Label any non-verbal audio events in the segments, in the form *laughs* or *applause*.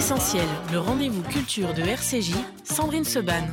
Essentiel, le rendez-vous culture de RCJ, Sandrine Seban.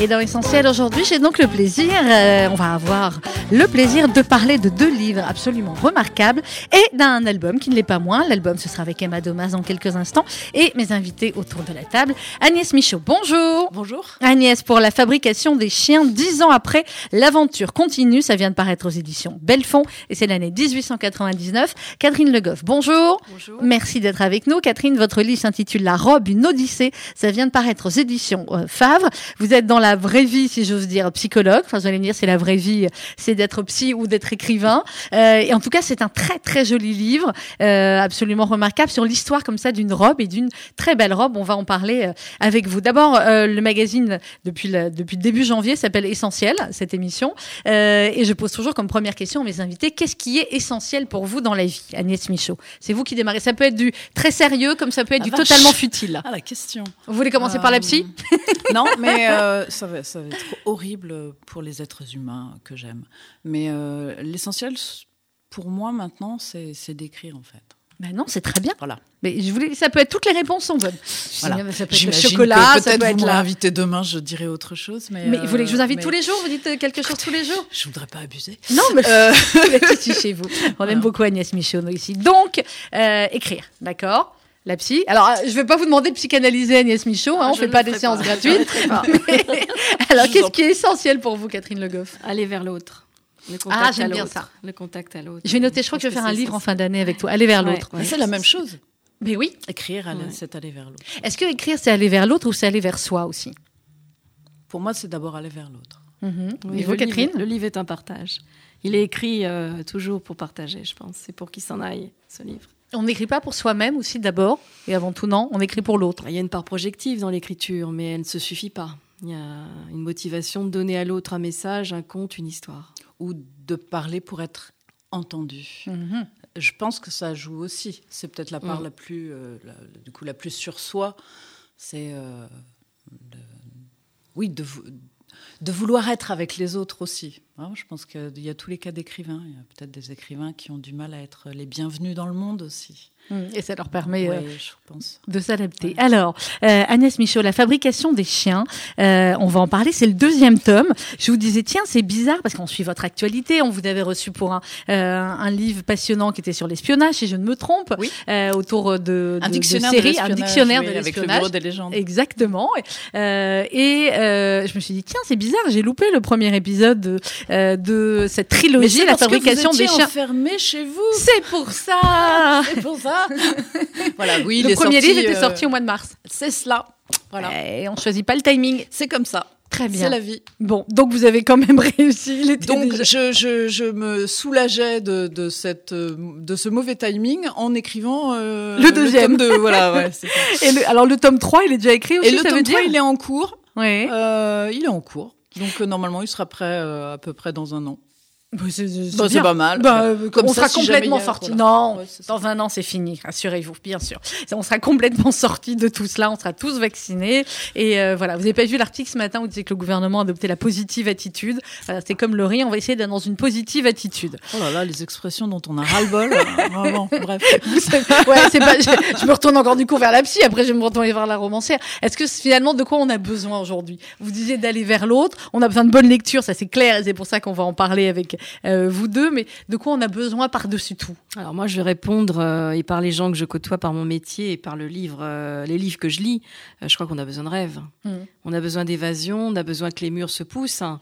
Et dans Essentiel aujourd'hui, j'ai donc le plaisir, euh, on va avoir le plaisir de parler de deux livres absolument remarquables et d'un album qui ne l'est pas moins. L'album, ce sera avec Emma Domas dans quelques instants et mes invités autour de la table. Agnès Michaud, bonjour. Bonjour. Agnès, pour la fabrication des chiens, dix ans après, l'aventure continue. Ça vient de paraître aux éditions Belfond et c'est l'année 1899. Catherine Le Goff, bonjour. Bonjour. Merci d'être avec nous. Catherine, votre livre s'intitule La robe, une odyssée. Ça vient de paraître aux éditions euh, Favre. Vous êtes dans la vraie vie, si j'ose dire, psychologue. Enfin, vous allez me dire, c'est la vraie vie, c'est d'être psy ou d'être écrivain. Euh, et en tout cas, c'est un très, très joli livre, euh, absolument remarquable sur l'histoire comme ça d'une robe et d'une très belle robe. On va en parler euh, avec vous. D'abord, euh, le magazine, depuis le, depuis début janvier, s'appelle Essentiel, cette émission. Et je pose toujours comme première question à mes invités, qu'est-ce qui est essentiel pour vous dans la vie, Agnès Michaud? C'est vous qui démarrez. Ça peut être du très sérieux, comme ça peut être Ah, du vache. totalement futile. Ah, la question. Vous voulez commencer par la psy? Non, mais ça, va, ça va être horrible pour les êtres humains que j'aime. Mais euh, l'essentiel, pour moi, maintenant, c'est d'écrire, en fait. Ben non, c'est très bien. Voilà. Mais je voulais, ça peut être toutes les réponses sont bonnes. Voilà. Ça peut être le chocolat, peut-être peut vous réinvitez demain, je dirai autre chose. Mais, Mais vous voulez que je vous euh, invite mais tous les jours Vous dites euh, quelque chose tous les jours? Je voudrais pas abuser. Non, mais Euh, *laughs* *laughs* chez vous. On aime beaucoup Agnès Michaud nous, ici. Donc, euh, écrire, d'accord? La psy. Alors, euh, je ne vais pas vous demander de psychanalyser Agnès Michaud, hein, on ne fait pas des séances *laughs* pas. gratuites. Mais- alors, qu'est-ce qui est essentiel pour vous, Catherine Le Goff Aller vers l'autre. Le contact Ah, j'aime bien ça. Le contact à l'autre. Je vais noter, je crois que je vais faire un livre en essentiel. fin d'année avec toi. Aller vers Ouais, l'autre. c'est la même chose. Mais oui. Écrire, Ouais. c'est aller vers l'autre. Est-ce que écrire, c'est aller vers l'autre ou c'est aller vers soi aussi? Pour moi, c'est d'abord aller vers l'autre. Mhm. Oui, Et vous, le Catherine? livre, Le livre est un partage. Il est écrit euh, toujours pour partager, je pense. C'est pour qu'il s'en aille, ce livre. On n'écrit pas pour soi-même aussi d'abord? Et avant tout non, on écrit pour l'autre. Il y a une part projective dans l'écriture, mais elle ne se suffit pas. Il y a une motivation de donner à l'autre un message, un conte, une histoire. Ou de parler pour être entendu. Mhm. Je pense que ça joue aussi. C'est peut-être la part Mm. la plus, euh, la- du coup, la plus sur soi. C'est, euh, de- oui, de, vou- de vouloir être avec les autres aussi. Hein, je pense qu'il y a tous les cas d'écrivains. Il y a peut-être des écrivains qui ont du mal à être les bienvenus dans le monde aussi. Mhm. Et ça leur permet euh, Oui, je pense. de s'adapter. Alors, euh, Agnès Michaud, la fabrication des chiens, euh, on va en parler, c'est le deuxième tome. Je vous disais, tiens, c'est bizarre parce qu'on suit votre actualité, on vous avait reçu pour un, euh, un livre passionnant qui était sur l'espionnage, si je ne me trompe, Oui. euh, autour de, Un de- dictionnaire de de, séries, un l'espionnage, dictionnaire oui, de avec le l'espionnage. bureau des légendes. Exactement. Euh, et euh, je me suis dit, tiens, c'est bizarre, j'ai loupé le premier épisode de, euh, de cette trilogie, la fabrication des chiens. enfermé chez vous. C'est pour ça C'est pour ça. *laughs* voilà, oui, il Le premier sorti, livre était euh, sorti au mois de mars. C'est cela. Voilà. Et on choisit pas le timing. C'est comme ça. Très bien. C'est la vie. Bon, donc vous avez quand même *laughs* réussi. Il était Donc, déjà- je, je, je me soulageais de, de, cette, euh, de ce mauvais timing en écrivant euh, Le deuxième. tome deux. Voilà, ouais, c'est ça. *laughs* Et le- alors le tome 3, il est déjà écrit aussi, Et le ça tome veut 3, dire il est en cours. Euh, il est en cours. Donc, euh, normalement, il sera prêt à peu près dans un an. Bah, c'est c'est Bah, pas mal. Bah, euh, Comme on ça, sera si complètement sorti. Non, Ouais, dans un an, c'est fini. Rassurez-vous, bien sûr. On sera complètement sorti de tout cela. On sera tous vaccinés. Et euh, voilà, vous avez pas vu l'article ce matin où disait que le gouvernement a adopté la positive attitude. Voilà, c'est comme le riz. On va essayer d'être dans une positive attitude. Oh là là, les expressions dont on a ras-le-bol. *laughs* vraiment, bref. ouais, c'est pas. Je, je me retourne encore du coup vers la psy. Après, je vais me retourner vers la romancière. Est-ce que finalement, de quoi on a besoin aujourd'hui? Vous disiez d'aller vers l'autre. On a besoin de bonne lecture, ça c'est clair. Et c'est pour ça qu'on va en parler avec euh, vous deux. Mais de quoi on a besoin par-dessus tout Alors moi, je vais répondre, euh, et par les gens que je côtoie, par mon métier et par le livre, euh, les livres que je lis, je crois qu'on a besoin de rêve. Mhm. On a besoin d'évasion, on a besoin que les murs se poussent. hein.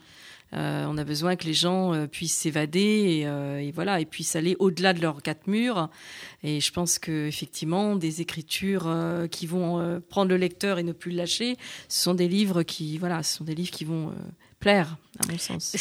Euh, on a besoin que les gens euh, puissent s'évader et, euh, et voilà et puissent aller au-delà de leurs quatre murs. Et je pense que effectivement, des écritures qui vont prendre le lecteur et ne plus le lâcher, ce sont des livres qui voilà, ce sont des livres qui vont plaire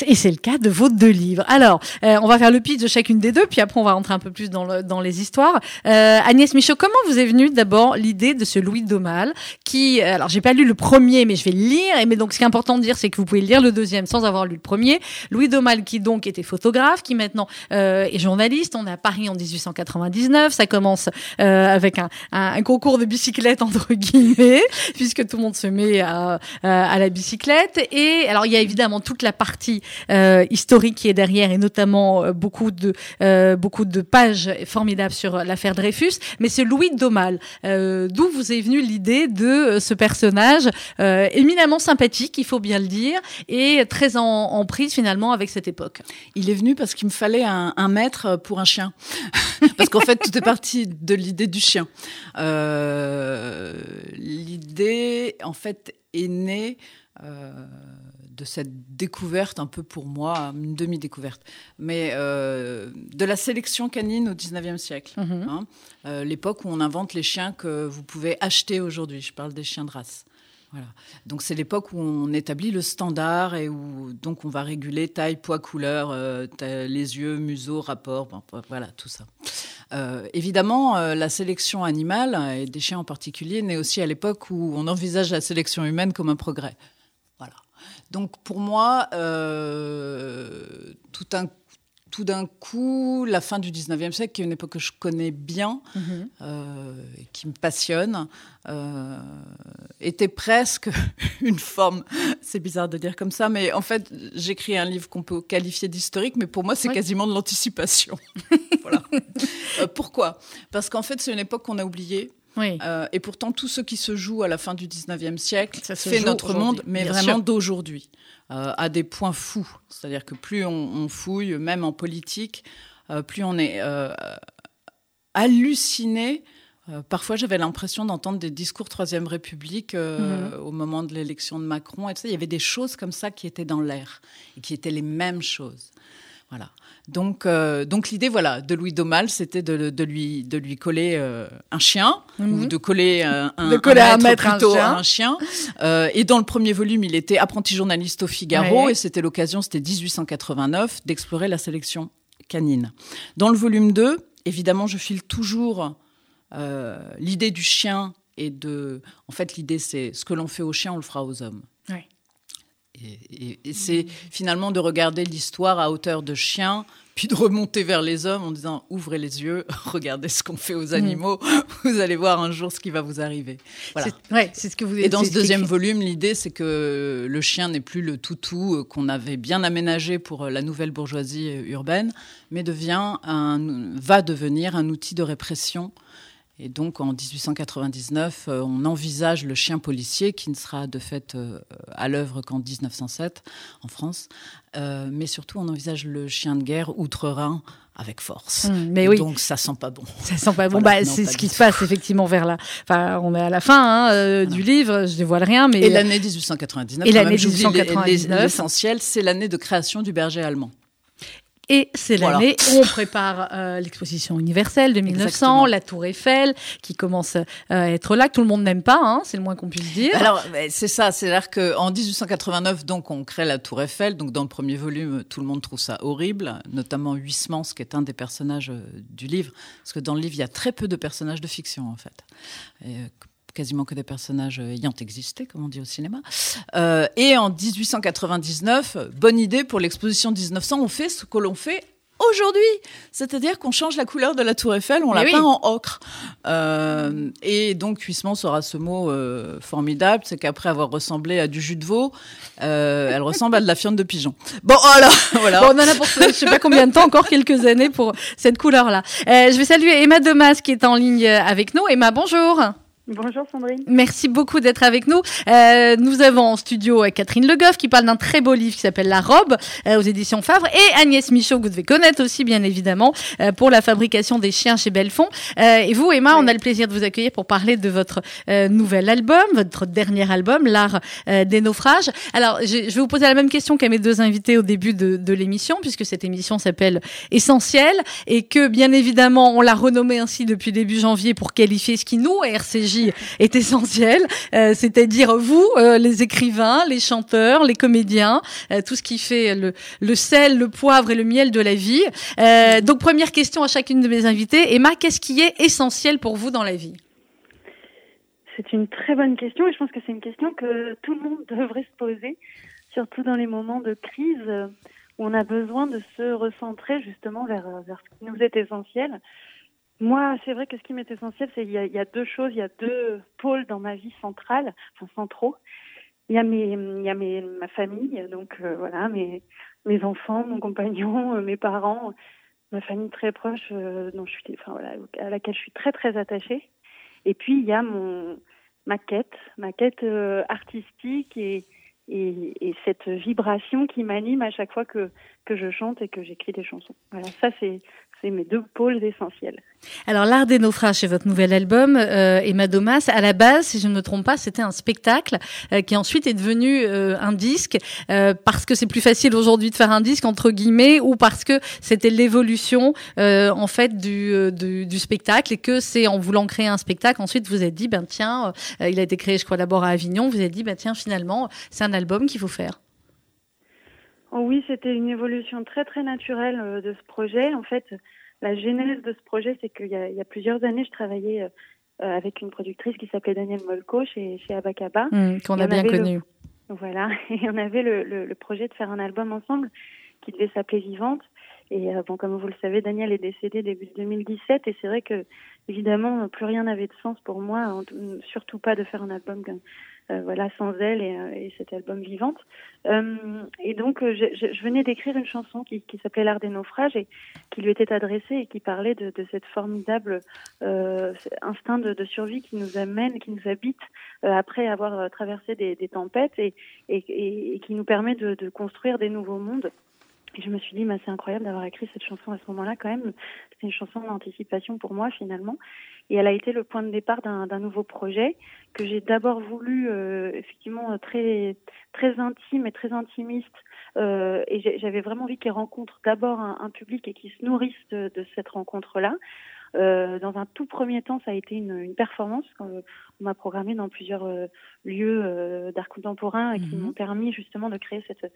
Et c'est le cas de vos deux livres. Alors, euh, on va faire le pitch de chacune des deux, puis après on va rentrer un peu plus dans, le- dans les histoires. Euh, Agnès Michaud, comment vous est venue d'abord l'idée de ce Louis Domal qui, euh, alors j'ai pas lu le premier, mais je vais le lire. Mais donc ce qui est important de dire, c'est que vous pouvez lire le deuxième sans avoir lu le premier. Louis Domal qui donc était photographe, qui maintenant euh, est journaliste. On est à Paris en 1899. Ça commence euh, avec un, un, concours de bicyclette *laughs* entre guillemets, puisque tout le monde se met à, à, à la bicyclette. Et alors il y a évidemment toute la partie euh, historique qui est derrière et notamment euh, beaucoup de euh, beaucoup de pages formidables sur l'affaire Dreyfus. Mais c'est Louis. Euh, D'où vous est venue l'idée de ce personnage éminemment sympathique, il faut bien le dire, et très en, prise finalement avec cette époque. Il est venu parce qu'il me fallait un, un maître pour un chien. *laughs* parce qu'en fait, tout est parti de l'idée du chien. L'idée, en fait, est née de cette découverte, un peu pour moi, une demi-découverte, mais euh, de la sélection canine au 19e siècle. Mhm. hein. Euh, L'époque où on invente les chiens que vous pouvez acheter aujourd'hui. Je parle des chiens de race. Voilà. Donc c'est l'époque où on établit le standard et où donc on va réguler taille, poids, couleur, euh, les yeux, museau, rapport, bon, voilà tout ça. Euh, évidemment, euh, la sélection animale et des chiens en particulier naît aussi à l'époque où on envisage la sélection humaine comme un progrès. Donc pour moi, euh, tout un tout d'un coup, la fin du 19e siècle, qui est une époque que je connais bien, euh, et qui me passionne, euh, était presque *laughs* une forme, c'est bizarre de dire comme ça, mais en fait, j'écris un livre qu'on peut qualifier d'historique, mais pour moi, c'est Oui. quasiment de l'anticipation. *laughs* voilà. Euh, pourquoi? Parce qu'en fait, c'est une époque qu'on a oubliée. Oui. Euh, et pourtant, tout ce qui se joue à la fin du 19e siècle fait notre monde, mais bien vraiment d'aujourd'hui, euh, à des points fous. C'est-à-dire que plus on, on fouille, même en politique, euh, plus on est halluciné. Euh, parfois, j'avais l'impression d'entendre des discours Troisième République euh, au moment de l'élection de Macron. Et tout ça. Il y avait des choses comme ça qui étaient dans l'air et qui étaient les mêmes choses. Voilà. Donc, euh, donc l'idée, voilà, de Louis Domal, c'était de, de lui, de lui coller euh, un chien ou de coller euh, un, De coller un maître un chien. un chien. Euh, et dans le premier volume, il était apprenti journaliste au Figaro Ouais. et c'était l'occasion, c'était 1889, d'explorer la sélection canine. Dans le volume 2, évidemment, je file toujours l'idée du chien et de. En fait, l'idée, c'est ce que l'on fait aux chiens, on le fera aux hommes. Ouais. Et, c'est finalement de regarder l'histoire à hauteur de chien, puis de remonter vers les hommes en disant ouvrez les yeux, *laughs* regardez ce qu'on fait aux animaux, *laughs* vous allez voir un jour ce qui va vous arriver. Voilà. C'est ouais, c'est ce que vous Et dans ce deuxième volume, l'idée, c'est que le chien n'est plus le toutou euh, qu'on avait bien aménagé pour euh, la nouvelle bourgeoisie euh, urbaine, mais devient un, va devenir un outil de répression. Et donc, en 1899, euh, on envisage le chien policier, qui ne sera de fait euh, à l'œuvre qu'en 1907 en France. Euh, mais surtout, on envisage le chien de guerre outre-Rhin avec force. Hum, mais oui. Donc, ça sent pas bon. Ça sent pas bon. Voilà, bah, c'est ce qui se passe effectivement vers la. Enfin, on est à la fin hein, euh, du livre. Je dévoile rien, mais Et l'année 1899, Et l'année même, j'oublie les- 1899. L'essentiel, c'est l'année de création du berger allemand. Et c'est Voilà. l'année où on prépare euh, l'exposition universelle de 1900, Exactement. la Tour Eiffel, qui commence euh, à être là, que tout le monde n'aime pas, hein, c'est le moins qu'on puisse dire. Alors, c'est ça, c'est-à-dire qu'en 1889, donc, on crée la Tour Eiffel. Donc, dans le premier volume, tout le monde trouve ça horrible, notamment Huysmans, qui est un des personnages euh, du livre. Parce que dans le livre, il y a très peu de personnages de fiction, en fait. Et, quasiment que des personnages euh, ayant existé, comme on dit au cinéma. Euh, et en 1899, bonne idée pour l'exposition 1900, on fait ce que l'on fait aujourd'hui. C'est-à-dire qu'on change la couleur de la tour Eiffel, on Mais la oui. peint en ocre. Euh, et donc, Huysmans aura ce mot euh, formidable, c'est qu'après avoir ressemblé à du jus de veau, euh, elle ressemble à de la fiente de pigeon. Bon, voilà, *laughs* voilà. Bon, on en a pour je sais pas combien de temps, encore quelques années pour cette couleur-là. Je vais saluer Emma Demas qui est en ligne avec nous. Emma, bonjour. Bonjour Sandrine. Merci beaucoup d'être avec nous. Euh, nous avons en studio euh, Catherine Le Goff qui parle d'un très beau livre qui s'appelle La Robe euh, aux éditions Favre et Agnès Michaud que vous devez connaître aussi bien évidemment euh, pour la fabrication des chiens chez Belfond. Euh, et vous Emma, on a le plaisir de vous accueillir pour parler de votre euh, nouvel album, votre dernier album, L'art euh, des naufrages. Alors je, je vais vous poser la même question qu'à mes deux invités au début de, de l'émission puisque cette émission s'appelle Essentiel et que bien évidemment on l'a renommée ainsi depuis début janvier pour qualifier ce qui nous à Est essentiel, euh, c'est-à-dire vous, euh, les écrivains, les chanteurs, les comédiens, euh, tout ce qui fait le, sel, le poivre et le miel de la vie. Donc première question à chacune de mes invités, Emma, qu'est-ce qui est essentiel pour vous dans la vie? C'est une très bonne question et je pense que c'est une question que tout le monde *laughs* devrait se poser, surtout dans les moments de crise où on a besoin de se recentrer justement vers ce qui nous est essentiel. Moi, c'est vrai que ce qui m'est essentiel, c'est il y, y a deux choses, il y a deux pôles dans ma vie centrale, enfin centraux. il y a mes, il y a mes, ma famille, donc voilà, mes, mes enfants, mon compagnon, *laughs* mes parents, ma famille très proche, dont je suis, enfin voilà, à laquelle je suis très très attachée. Et puis il y a mon ma quête, ma quête artistique et, et, et, cette vibration qui m'anime à chaque fois que, que je chante et que j'écris des chansons. Voilà, ça c'est c'est mes deux pôles essentiels. Alors, L'Art des naufrages, c'est votre nouvel album, euh, et Madomas, à la base, si je ne me trompe pas, c'était un spectacle euh, qui ensuite est devenu euh, un disque, euh, parce que c'est plus facile aujourd'hui de faire un disque, entre guillemets, ou parce que c'était l'évolution, en fait, du, spectacle, et que c'est en voulant créer un spectacle, ensuite vous êtes dit, ben tiens, il a été créé, je crois, d'abord à Avignon, vous avez dit, ben tiens, finalement, c'est un album qu'il faut faire. Oh oui, c'était une évolution très très naturelle euh, de ce projet. En fait, la genèse de ce projet, c'est qu'il y, y, a plusieurs années, je travaillais euh, avec une productrice qui s'appelait Danielle Molko chez, chez Abacaba. Mmh, Qu'on a bien connu. Voilà, *laughs* et on avait le, le, le, projet de faire un album ensemble qui devait s'appeler Vivante. Et euh, bon, comme vous le savez, Daniel est décédé début 2017 et c'est vrai que évidemment plus rien n'avait de sens pour moi, surtout pas de faire un album euh, voilà, sans elle et, euh, et, cet album Vivante. Euh, et donc, je, je, venais d'écrire une chanson qui, qui s'appelait L'Art des naufrages et qui lui était adressée et qui parlait de, de cette formidable euh, instinct de, de, survie qui nous amène, qui nous habite euh, après avoir traversé des, des tempêtes et, et, et, qui nous permet de, de construire des nouveaux mondes. Je me suis dit, bah, c'est incroyable d'avoir écrit cette chanson à ce moment-là quand même. C'est une chanson d'anticipation pour moi finalement. Et elle a été le point de départ d'un nouveau projet que j'ai d'abord voulu euh, effectivement très très intime et très intimiste. Euh, et j'avais vraiment envie qu'elle rencontre d'abord un, un, public et qu'il se nourrisse de, de cette rencontre-là. Euh, dans un tout premier temps, ça a été une, une performance. On m'a programmé dans plusieurs euh, lieux euh, d'art contemporain et qui mmh. m'ont permis justement de créer cette,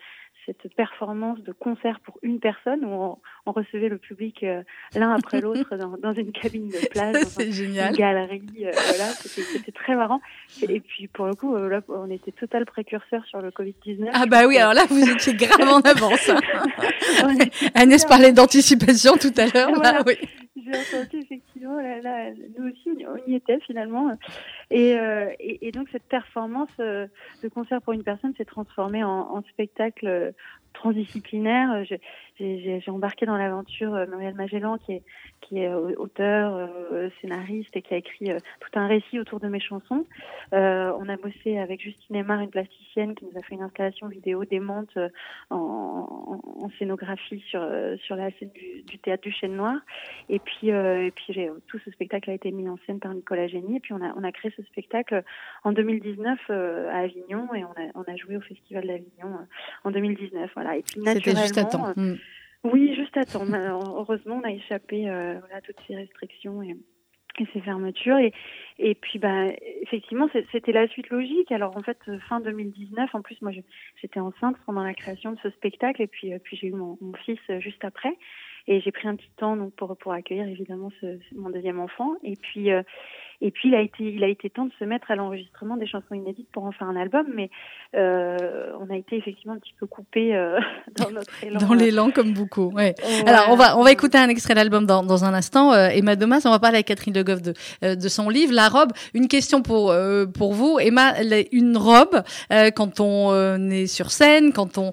cette performance de concert pour une personne où on, on recevait le public euh, l'un après *laughs* l'autre dans, dans, une cabine de plage, dans un, génial. une galerie. Euh, voilà, c'était très marrant. Et, et, puis pour le coup, là, on était total précurseur sur le Covid-19. Ah bah oui, alors là, vous étiez grave en *laughs* avance. Agnès parlait d'anticipation tout à l'heure. Voilà. Oui j'ai entendu effectivement, là, nous aussi on y était finalement. Et, euh, et, donc cette performance euh, de concert pour une personne s'est transformée en, en spectacle transdisciplinaire. J'ai embarqué dans l'aventure euh, Muriel Magellan, qui est, qui est euh, auteur, euh, scénariste et qui a écrit euh, tout un récit autour de mes chansons. Euh, on a bossé avec Justine Aymar, une plasticienne, qui nous a fait une installation vidéo démente en, en, en, scénographie sur, sur la scène du, du théâtre du Chêne Noir. Et puis, et puis tout ce spectacle a été mis en scène par Nicolas Génie. Et puis on a, on a créé ce spectacle en 2019 à Avignon et on a, on a joué au Festival d'Avignon en 2019. Voilà. Et puis naturellement, juste à temps. Mmh. Oui, juste à temps. Heureusement, on a échappé euh, à toutes ces restrictions et, ces fermetures. Et, puis, bah, effectivement, c'était la suite logique. Alors, en fait, fin 2019, en plus, moi, j'étais enceinte pendant la création de ce spectacle. Et puis, euh, puis j'ai eu mon, fils juste après. Et j'ai pris un petit temps donc pour pour accueillir évidemment mon deuxième enfant. Et puis euh, et puis il a été il a été temps de se mettre à l'enregistrement des chansons inédites pour en faire un album. Mais euh, on a été effectivement un petit peu coupé euh, *laughs* dans notre élan. Dans l'élan comme beaucoup. Ouais. ouais. Alors on va on va écouter un extrait d'album dans dans un instant. Euh, Emma Domas, on va parler avec Catherine De Goff de euh, de son livre La robe. Une question pour euh, pour vous, Emma. Une robe quand on est sur scène, quand on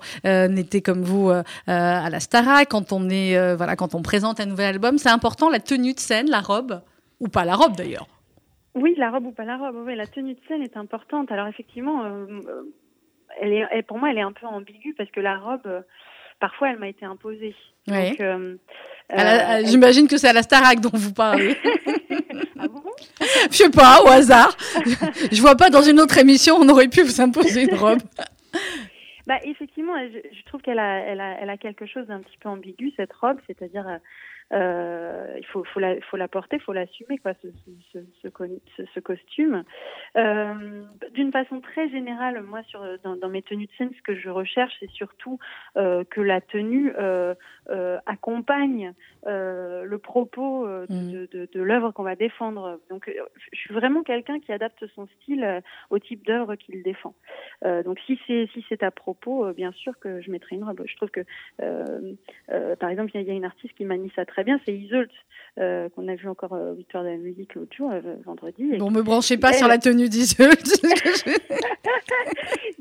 était comme vous à la Starac, quand on est voilà, quand on présente un nouvel album, c'est important la tenue de scène, la robe, ou pas la robe d'ailleurs. Oui, la robe ou pas la robe. Oui, la tenue de scène est importante. Alors effectivement, euh, elle est, elle, pour moi, elle est un peu ambiguë parce que la robe, euh, parfois, elle m'a été imposée. Oui. Euh, J'imagine que c'est à la Starac dont vous parlez. *laughs* ah bon? Je sais pas, au hasard. Je vois pas dans une autre émission on aurait pu vous imposer une robe. Bah, effectivement, je, je trouve qu'elle a, elle a, elle a quelque chose d'un petit peu ambigu cette robe, c'est-à-dire euh, il faut, faut, la, faut la porter, faut l'assumer, quoi, ce, ce, ce, ce costume. Euh, D'une façon très générale, moi, sur, dans, dans, mes tenues de scène, ce que je recherche, c'est surtout euh, que la tenue euh, euh, accompagne euh, le propos de, mmh. de, de, de l'œuvre qu'on va défendre. Donc, je suis vraiment quelqu'un qui adapte son style au type d'œuvre qu'il défend. donc, si c'est si c'est à propos, bien sûr que je mettrai une robe. Je trouve que, par exemple, il y, y, a une artiste qui manie ça très très bien, c'est Iseult. Euh, qu'on a vu encore euh, 8 heures de la musique l'autre jour, euh, vendredi. Bon, me branchez pas Elle- sur la tenue d'Iseult. *laughs*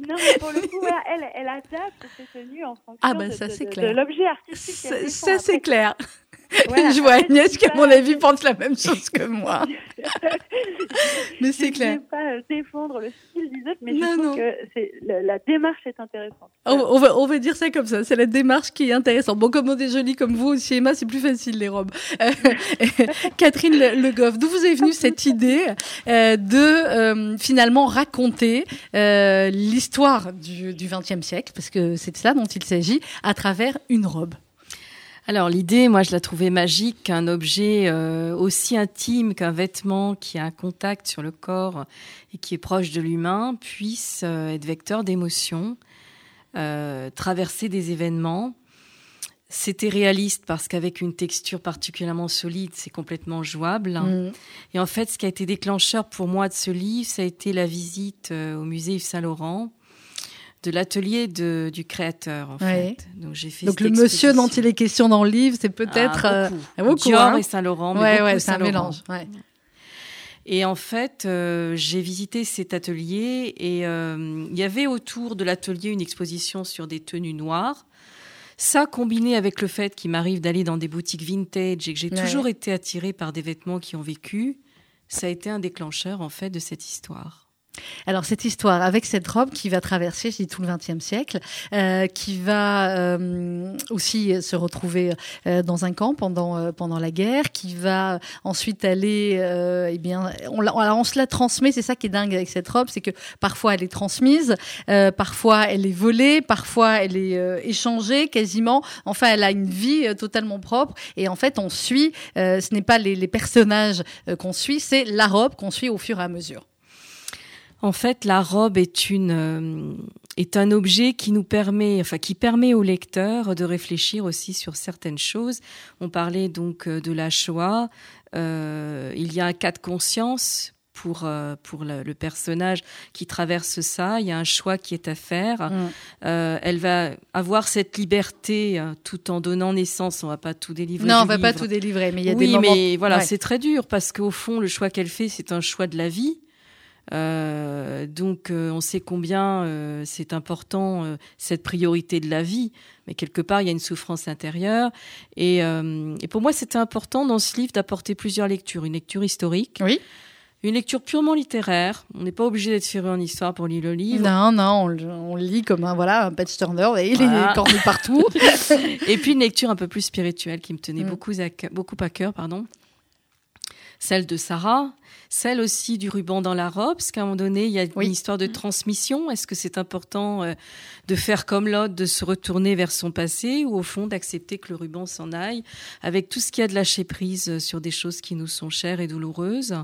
Non, mais pour le coup, voilà, elle, elle adapte ses tenues en fonction Ah, bah, de, ça, de- c'est de- clair. de l'objet artistique. ça, c'est clair. Voilà, je vois Agnès je qui, à mon avis, pense la même chose que moi. *laughs* Mais c'est Je clair. ne vais pas euh, défendre le style d'Iseult, mais Non, je trouve non. que la, la démarche est intéressante. On, on va, on va dire ça comme ça. C'est la démarche qui est intéressante. Bon, comme on est jolie comme vous aussi, Emma, c'est plus facile les robes. Euh, *laughs* Catherine Le, Le Goff, d'où vous est venue cette idée euh, de euh, finalement raconter l'histoire du XXe siècle, parce que c'est de ça dont il s'agit, à travers une robe? Alors l'idée, moi, je la trouvais magique qu'un objet euh, aussi intime qu'un vêtement qui a un contact sur le corps et qui est proche de l'humain puisse euh, être vecteur d'émotions, euh, traverser des événements. C'était réaliste parce qu'avec une texture particulièrement solide, c'est complètement jouable. Mm. Et en fait, ce qui a été déclencheur pour moi de ce livre, ça a été la visite au musée Yves Saint-Laurent de l'atelier de- du créateur, en Ouais. fait. Donc, j'ai fait Donc le monsieur dont il est question dans le livre, c'est peut-être Ah, euh, beaucoup. ah, beaucoup, Dior hein. et Saint-Laurent, ouais, ouais, c'est un mélange. Ouais. Et en fait, euh, j'ai visité cet atelier et euh, il y avait autour de l'atelier une exposition sur des tenues noires. Ça, combiné avec le fait qu'il m'arrive d'aller dans des boutiques vintage et que j'ai Ouais. toujours été attirée par des vêtements qui ont vécu, ça a été un déclencheur en fait de cette histoire. Alors cette histoire avec cette robe qui va traverser, tout le XXe siècle, euh, qui va euh, aussi se retrouver euh, dans un camp pendant euh, pendant la guerre, qui va ensuite aller, euh, eh bien, on, la- on se la transmet. C'est ça qui est dingue avec cette robe, c'est que parfois elle est transmise, euh, parfois elle est volée, parfois elle est échangée quasiment. Enfin, elle a une vie totalement propre. Et en fait, on suit. ce n'est pas les, les personnages qu'on suit, c'est la robe qu'on suit au fur et à mesure. En fait, la robe est une euh, est un objet qui nous permet, enfin qui permet au lecteur de réfléchir aussi sur certaines choses. On parlait donc euh, de la Shoah. Euh, il y a un cas de conscience pour euh, pour le, le personnage qui traverse ça. Il y a un choix qui est à faire. Mm. Euh, elle va avoir cette liberté tout en donnant naissance. On va pas tout délivrer. Non, on va pas tout délivrer, mais il y a oui, des moments. mais voilà, Ouais. c'est très dur parce qu'au fond, le choix qu'elle fait, c'est un choix de la vie. Euh, donc, euh, on sait combien euh, c'est important euh, cette priorité de la vie, mais quelque part, il y a une souffrance intérieure. Et, euh, et pour moi, c'était important dans ce livre d'apporter plusieurs lectures une lecture historique, Oui. une lecture purement littéraire. On n'est pas obligé d'être ferré en histoire pour lire le livre. Non, non, on, le- on lit comme un voilà un patch turner et il Voilà. est cornu partout. *laughs* Et puis une lecture un peu plus spirituelle qui me tenait Mm. beaucoup, à, beaucoup à cœur, pardon. Celle de Sarah, celle aussi du ruban dans la robe, parce qu'à un moment donné, il y a Oui. une histoire de transmission. Est-ce que c'est important euh, de faire comme l'autre, de se retourner vers son passé, ou au fond d'accepter que le ruban s'en aille, avec tout ce qu'il y a de lâcher prise euh, sur des choses qui nous sont chères et douloureuses?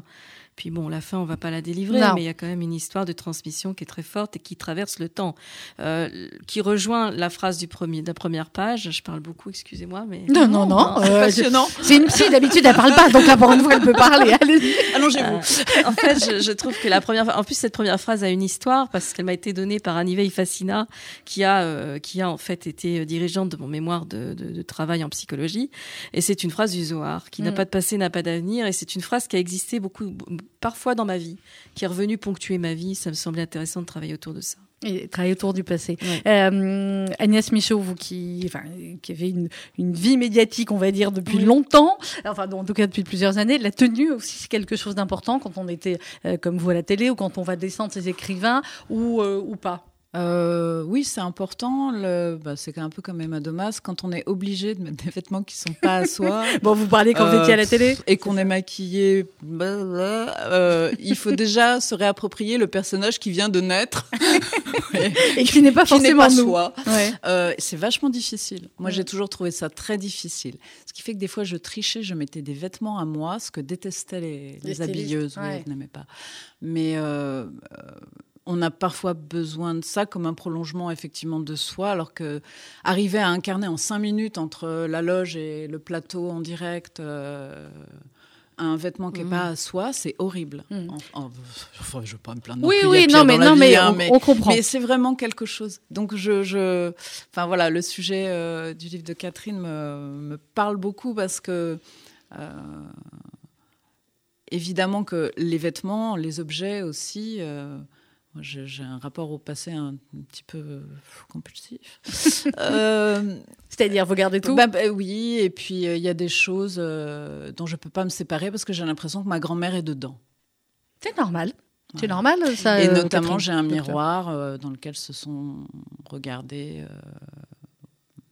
Puis bon, la fin, on va pas la délivrer, Non. mais il y a quand même une histoire de transmission qui est très forte et qui traverse le temps, euh, qui rejoint la phrase du premier, de la première page. Je parle beaucoup, excusez-moi, mais Non, non, non. c'est euh, C'est une psy, d'habitude, elle parle pas, donc là, pour une fois, elle peut parler. *laughs* Allez-y. Allongez-vous. en fait, je, je trouve que la première, en plus cette première phrase a une histoire parce qu'elle m'a été donnée par Annie Facina, qui a, euh, qui a en fait été euh, dirigeante de mon mémoire de, de, de travail en psychologie. Et c'est une phrase du Zohar qui n'a Mm. pas de passé, n'a pas d'avenir. Et c'est une phrase qui a existé beaucoup, parfois dans ma vie, qui est revenue ponctuer ma vie. Ça me semblait intéressant de travailler autour de ça. Et travailler autour du passé. Ouais. Euh, Agnès Michaud, vous qui, enfin, qui avez une, une vie médiatique, on va dire, depuis Oui. longtemps, enfin, en tout cas depuis plusieurs années, la tenue aussi, c'est quelque chose d'important quand on était euh, comme vous à la télé ou quand on va descendre ses écrivains ou, euh, ou pas. Euh, oui, c'est important. Le... Bah, c'est un peu comme Emma Domas, quand on est obligé de mettre des vêtements qui sont pas à soi *laughs* Bon, vous parlez quand vous Euh, étiez à la télé et qu'on est maquillé, blablabla, euh, il faut déjà se réapproprier le personnage qui vient de naître, *laughs* Ouais. et qui n'est pas forcément pas nous. soi. Ouais. Euh, c'est vachement difficile. Moi, Ouais. j'ai toujours trouvé ça très difficile. Ce qui fait que des fois, je trichais, je mettais des vêtements à moi, ce que détestaient les, les, Les stylistes, habilleuses. Oui, n'aimais pas. Mais euh, euh, on a parfois besoin de ça comme un prolongement, effectivement, de soi, alors que arriver à incarner en cinq minutes entre la loge et le plateau en direct. euh, un vêtement qui n'est Mhm. pas à soi, c'est horrible. Enfin, je ne veux pas me plaindre. non Oui, plus, oui, non, mais, non, vie, mais, hein, on, mais on comprend. mais c'est vraiment quelque chose. Donc, je, je, enfin voilà, le sujet euh, du livre de Catherine me, me parle beaucoup parce que, euh, évidemment, que les vêtements, les objets aussi. euh, j'ai un rapport au passé un, petit peu euh, compulsif. *laughs* Euh, C'est-à-dire, vous gardez tout bah, bah, oui, et puis euh, il y a des choses euh, dont je peux pas me séparer parce que j'ai l'impression que ma grand-mère est dedans. C'est normal. C'est normal, ça. Et notamment, j'ai un miroir dans lequel se sont regardés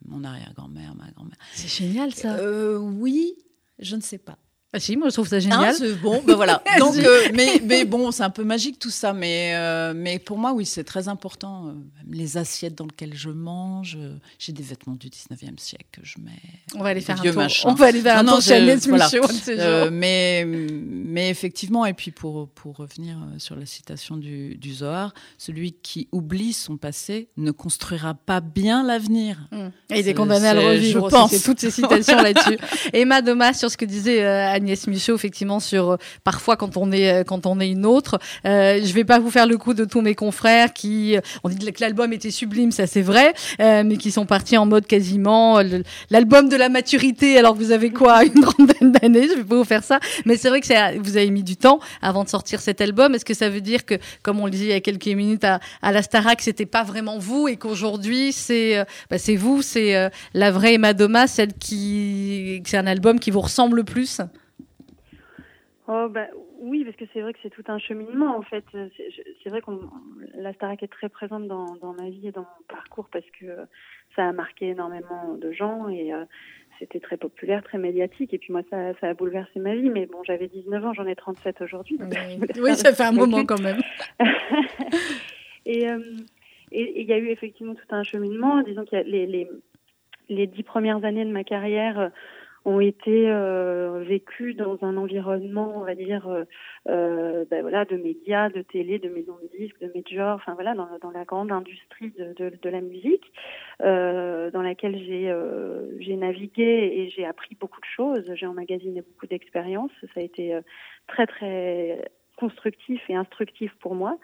mon arrière-grand-mère, ma grand-mère. C'est génial, ça. Oui, je ne sais pas. Ah si, moi, je trouve ça Hein, génial. c'est bon, ben voilà. *laughs* Donc, euh, mais, mais bon, c'est un peu magique tout ça. Mais, euh, mais pour moi, oui, c'est très important. Euh, les assiettes dans lesquelles je mange. J'ai des vêtements du 19e siècle que je mets. on va aller faire un tour. machins. On va aller faire un Non, tour chez Agnès voilà. Euh, mais, mais effectivement, et puis pour, pour revenir sur la citation du, du Zohar, celui qui oublie son passé ne construira pas bien l'avenir. Mm. Et il est condamné à le revivre. je pense. Toutes ces citations là-dessus. *laughs* Emma Domas sur ce que disait Agnès Michaud, effectivement, sur euh, parfois quand on est euh, quand on est une autre. Euh, je vais pas vous faire le coup de tous mes confrères qui euh, on dit que l'album était sublime, ça c'est vrai, euh, mais qui sont partis en mode quasiment l'album de la maturité. Alors vous avez quoi, *laughs* une trentaine d'années Je vais pas vous faire ça, mais c'est vrai que ça, vous avez mis du temps avant de sortir cet album. Est-ce que ça veut dire que, comme on le disait il y a quelques minutes à, à la Starac, c'était pas vraiment vous et qu'aujourd'hui c'est bah, c'est vous, c'est euh, la vraie Emma Doma, celle qui c'est un album qui vous ressemble le plus? Oh bah oui, parce que c'est vrai que c'est tout un cheminement en fait. C'est je- c'est vrai qu'on la Starac est très présente dans, dans ma vie et dans mon parcours parce que euh, ça a marqué énormément de gens et euh, c'était très populaire, très médiatique. Et puis moi, ça, ça a bouleversé ma vie. Mais bon, j'avais 19 ans, j'en ai 37 aujourd'hui. Oui, ça fait un moment quand même. *laughs* et euh, et et il y a eu effectivement tout un cheminement. Disons qu'il y a les, les, les dix premières années de ma carrière euh, ont été euh, vécues dans un environnement, on va dire, euh, euh, ben voilà, de médias, de télé, de maisons de disques, de majors, enfin voilà, dans, la grande industrie de, de, de la musique, euh, dans laquelle j'ai euh, j'ai navigué et j'ai appris beaucoup de choses. J'ai emmagasiné beaucoup d'expériences. Ça a été euh, très très constructif et instructif pour moi.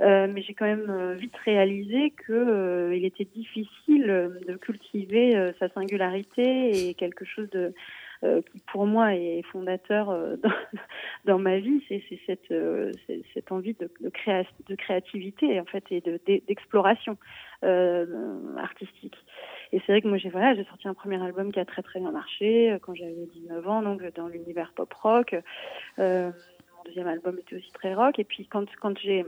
Euh, mais j'ai quand même euh, vite réalisé que euh, il était difficile euh, de cultiver euh, sa singularité et quelque chose de euh, qui pour moi est fondateur *laughs* dans, dans ma vie, c'est cette, cette envie de, de, créa de créativité en fait et de d'exploration euh, artistique. Et c'est vrai que moi j'ai voilà, j'ai sorti un premier album qui a très très bien marché quand j'avais 19 ans, donc dans l'univers pop rock. Euh, deuxième album était aussi très rock. Et puis quand quand j'ai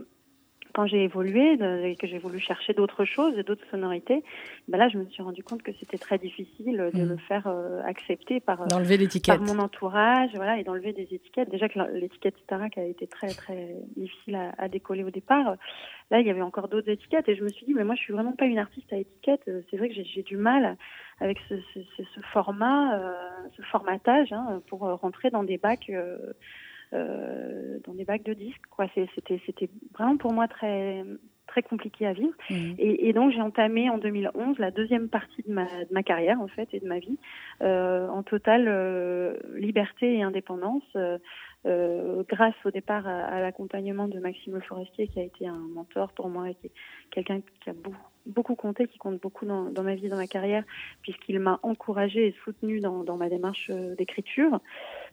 quand j'ai évolué de- et que j'ai voulu chercher d'autres choses, d'autres sonorités, ben là, je me suis rendu compte que c'était très difficile de Mhm. le faire euh, accepter par, l'étiquette. par mon entourage, voilà, et d'enlever des étiquettes. Déjà que l'étiquette Starac a été très très difficile à, à décoller au départ. Là, il y avait encore d'autres étiquettes, et je me suis dit, mais moi, je suis vraiment pas une artiste à étiquette. Euh, C'est vrai que j'ai- du mal avec ce, ce, ce- ce format, euh, ce formatage, hein, pour euh, rentrer dans des bacs. euh, euh, dans des bacs de disques quoi. C'était c'était vraiment pour moi très très compliqué à vivre. Mhm. et, et donc j'ai entamé en 2011 la deuxième partie de ma, de ma carrière en fait et de ma vie euh, en totale euh, liberté et indépendance euh, euh, grâce au départ à, à l'accompagnement de Maxime Le Forestier qui a été un mentor pour moi et qui est quelqu'un qui a beaucoup, beaucoup compté, qui compte beaucoup dans, dans ma vie, dans ma carrière, puisqu'il m'a encouragé et soutenu dans, dans ma démarche euh, d'écriture,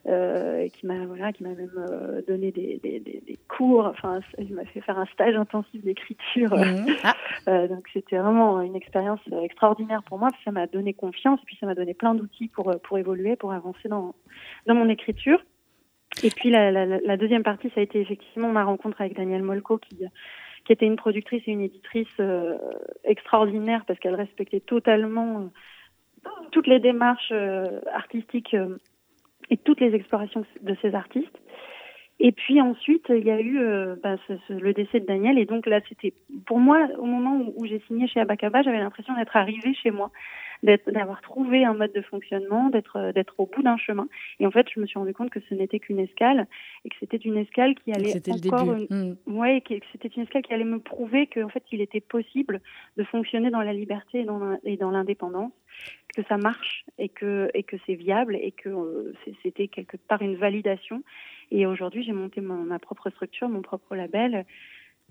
euh, qui m'a voilà, qui m'a même euh, donné des, des, des, des cours, enfin il m'a fait faire un stage intensif d'écriture. Mhm. Ah, *laughs* Euh, donc c'était vraiment une expérience euh, extraordinaire pour moi, parce que ça m'a donné confiance, et puis ça m'a donné plein d'outils pour, euh, pour évoluer, pour avancer dans, dans mon écriture. Et puis la, la, la- deuxième partie, ça a été effectivement ma rencontre avec Danielle Molko, qui, qui était une productrice et une éditrice euh, extraordinaire, parce qu'elle respectait totalement toutes les démarches euh, artistiques euh, et toutes les explorations de ces artistes. Et puis ensuite, il y a eu euh, bah, ce- ce- le décès de Daniel. Et donc là, c'était pour moi, au moment où, où j'ai signé chez Abacaba, j'avais l'impression d'être arrivée chez moi, d'être- d'avoir trouvé un mode de fonctionnement, d'être euh, d'être au bout d'un chemin. Et en fait, je me suis rendu compte que ce n'était qu'une escale et que c'était une escale qui allait encore une- Mhm. Ouais, que c'était une escale qui allait me prouver qu'en fait, il était possible de fonctionner dans la liberté et dans l'indépendance. Que ça marche et que et que c'est viable et que euh, c'était quelque part une validation. Et aujourd'hui, j'ai monté ma propre structure, mon propre label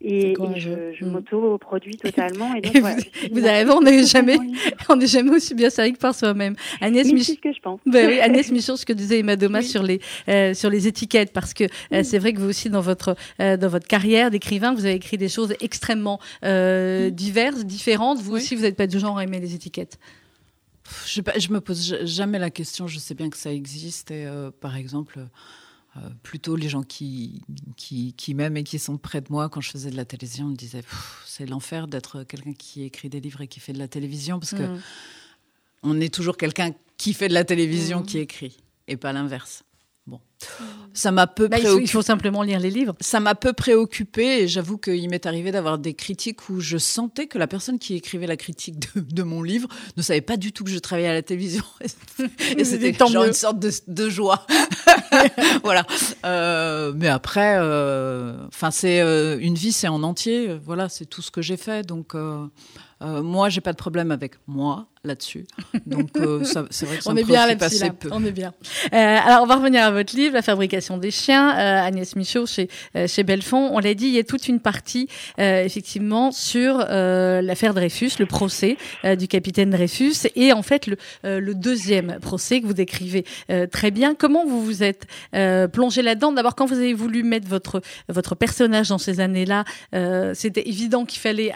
et, je, je mm. m'auto-produis totalement. Et *laughs* donc, vous, avez on n'est jamais, *laughs* *laughs* on n'est jamais aussi bien servi que par soi-même. Agnès Michon, ce que je pense. Ben oui, Agnès Michon, ce que disait Emma Thomas sur les euh, sur les étiquettes, parce que euh, c'est vrai que vous aussi dans votre euh, dans votre carrière d'écrivain, vous avez écrit des choses extrêmement diverses, différentes. Vous aussi, vous n'êtes pas du genre à aimer les étiquettes. Je, je me pose jamais la question. Je sais bien que ça existe. Et par exemple. Euh, plutôt les gens qui, qui, qui m'aiment et qui sont près de moi. Quand je faisais de la télévision, me disaient c'est l'enfer d'être quelqu'un qui écrit des livres et qui fait de la télévision parce que mm. on est toujours quelqu'un qui fait de la télévision mm. qui écrit et pas l'inverse. Bon, ça m'a peu bah, Il faut simplement lire les livres. Ça m'a peu préoccupé et j'avoue qu'il m'est arrivé d'avoir des critiques où je sentais que la personne qui écrivait la critique de, mon livre ne savait pas du tout que je travaillais à la télévision. *laughs* et c'était genre une sorte de, joie. *laughs* voilà. Euh, mais après, euh, enfin, c'est euh, une vie, c'est en entier. Voilà, c'est tout ce que j'ai fait. Donc, moi, j'ai pas de problème avec moi là-dessus. Donc euh, c'est vrai que ça on est bien là peu. On est bien. Euh, alors on va revenir à votre livre, La fabrication des chiens, euh, Agnès Michaud chez chez Belfond. On l'a dit, il y a toute une partie effectivement sur l'affaire Dreyfus, le procès du capitaine Dreyfus, et en fait le le deuxième procès que vous décrivez très bien. Comment vous vous êtes plongé là-dedans? D'abord, quand vous avez voulu mettre votre votre personnage dans ces années-là, c'était évident qu'il fallait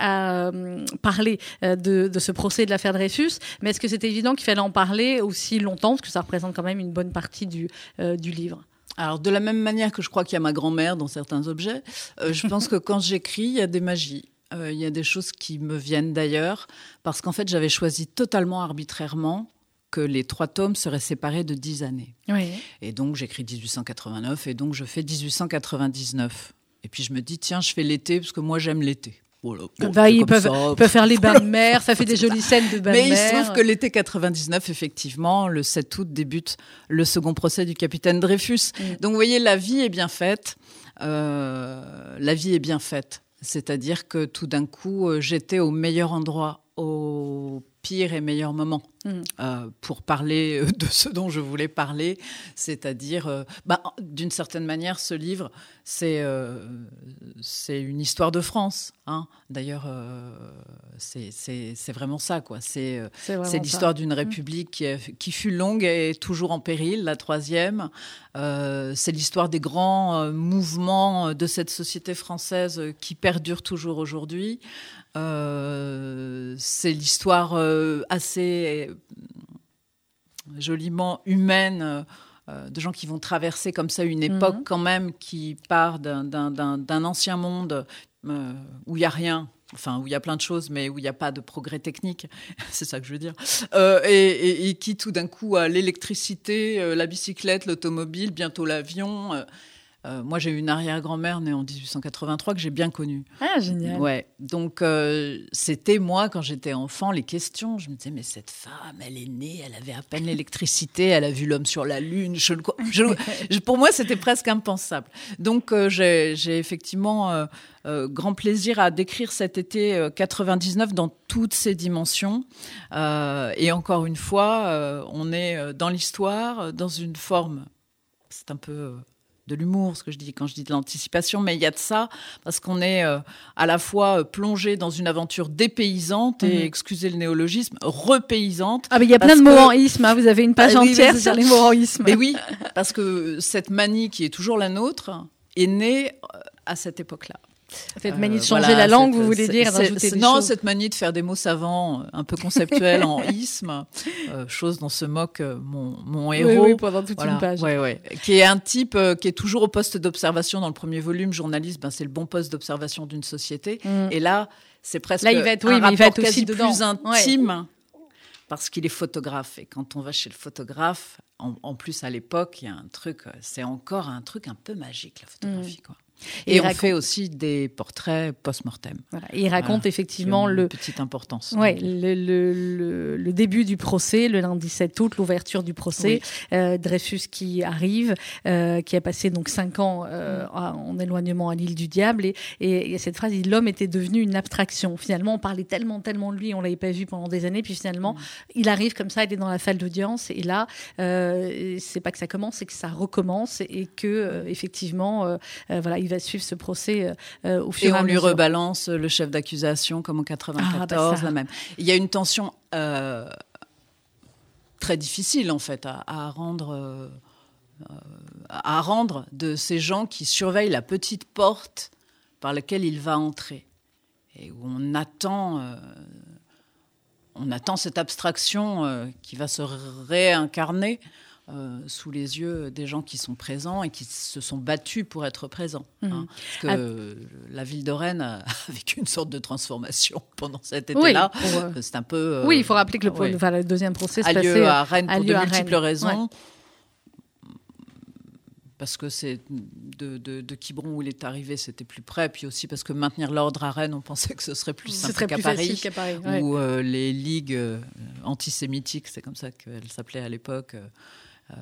parler de, de ce procès de l'affaire Dreyfus. Mais est-ce que c'était évident qu'il fallait en parler aussi longtemps, parce que ça représente quand même une bonne partie du, euh, du livre? Alors, de la même manière que je crois qu'il y a ma grand-mère dans certains objets, euh, je pense que quand j'écris, il y a des magies. Euh, il y a des choses qui me viennent d'ailleurs, parce qu'en fait, j'avais choisi totalement arbitrairement que les trois tomes seraient séparés de dix années. Oui. Et donc, j'écris 1889, et donc je fais 1899. Et puis, je me dis, tiens, je fais l'été, parce que moi, j'aime l'été. Voilà, bah, ils peuvent, faire les bains de *laughs* mer, ça fait des jolies scènes de bains de mer. Mais il se trouve que l'été 99, effectivement, le 7 août débute le second procès du capitaine Dreyfus. Mm. Donc vous voyez, la vie est bien faite. Euh, la vie est bien faite. C'est-à-dire que tout d'un coup, euh, j'étais au meilleur endroit, au pire et meilleur moment mm. euh, pour parler de ce dont je voulais parler, c'est-à-dire, euh, bah, d'une certaine manière, ce livre, c'est euh, c'est une histoire de France. Hein. D'ailleurs, c'est vraiment ça, quoi. C'est l'histoire d'une mm. république qui, qui, fut longue et toujours en péril, la troisième. c'est l'histoire des grands mouvements de cette société française qui perdure toujours aujourd'hui. Euh, c'est l'histoire euh, assez euh, joliment humaine de gens qui vont traverser comme ça une époque mhm. quand même qui part d'un ancien monde où il n'y a rien, enfin où il y a plein de choses, mais où il n'y a pas de progrès technique, *laughs* c'est ça que je veux dire, et, qui tout d'un coup a l'électricité, la bicyclette, l'automobile, bientôt l'avion. Euh, moi, j'ai eu une arrière-grand-mère née en 1883 que j'ai bien connue. Ah, génial. Ouais. Donc, euh, c'était moi, quand j'étais enfant, les questions. Je me disais, mais cette femme, elle est née, elle avait à peine l'électricité, elle a vu l'homme sur la Lune. Je, *laughs* pour moi, c'était presque impensable. Donc, euh, j'ai effectivement grand plaisir à décrire cet été 99 dans toutes ses dimensions. et encore une fois, on est dans l'histoire, dans une forme. C'est un peu de l'humour, ce que je dis quand je dis de l'anticipation, mais il y a de ça parce qu'on est euh, à la fois euh, plongé dans une aventure dépaysante et, mhm. excusez le néologisme, repaysante. Ah mais il y a plein de mots en isme, hein. vous avez une page ah entière sur les mots en isme. Mais oui, parce que cette manie qui est toujours la nôtre est née euh, à cette époque-là. Cette manie de euh, changer la langue, vous voulez dire des Non, cette manie de faire des mots savants, un peu conceptuels en *laughs* isme, euh, chose dont se moque euh, mon, mon héros. Oui, pendant toute une page. Ouais, ouais. Qui est un type qui est toujours au poste d'observation dans le premier volume, journaliste, ben, c'est le bon poste d'observation d'une société. Mm. Et là, c'est presque là, il va être, oui, il va être aussi plus intime. Parce qu'il est photographe. Et quand on va chez le photographe, en, en plus, à l'époque, il y a un truc, euh, c'est encore un truc un peu magique, la photographie. Quoi. Et Et, on raconte- fait aussi des portraits post-mortem. Voilà. Et il raconte Voilà. effectivement le, petite importance. Ouais, le, le, le, le début du procès, le lundi 7 août, l'ouverture du procès, euh, Dreyfus qui arrive, euh, qui a passé donc cinq ans euh, à- en éloignement à l'île du Diable, et, et, il y a cette phrase, l'homme était devenu une abstraction. Finalement, on parlait tellement, tellement de lui, on l'avait pas vu pendant des années, puis finalement, il arrive comme ça, il est dans la salle d'audience, et là, c'est pas que ça commence, c'est que ça recommence, et que effectivement, voilà, il va suivre ce procès euh, au fur Et et, à on lui mesure. rebalance le chef d'accusation comme en 94, Ah, bah ça. la même. Il y a une tension euh, très difficile en fait à, à rendre, euh, euh, à rendre de ces gens qui surveillent la petite porte par laquelle il va entrer et où on attend, euh, on attend cette abstraction euh, qui va se réincarner. Euh, sous les yeux des gens qui sont présents et qui se sont battus pour être présents. Mhm. hein. Parce que la ville de Rennes a *laughs* vécu une sorte de transformation pendant cet Oui, été-là. pour, euh, C'est un peu. euh, Oui, il faut rappeler que le, ouais. enfin, le deuxième procès a lieu euh, à Rennes pour de multiples raisons. Parce que c'est de, de, de Quiberon où il est arrivé, c'était plus près. Puis aussi parce que maintenir l'ordre à Rennes, on pensait que ce serait plus simple qu'à Paris. qu'à Paris. ouais. Où euh, les ligues euh, antisémitiques, c'est comme ça qu'elles s'appelaient à l'époque. Euh,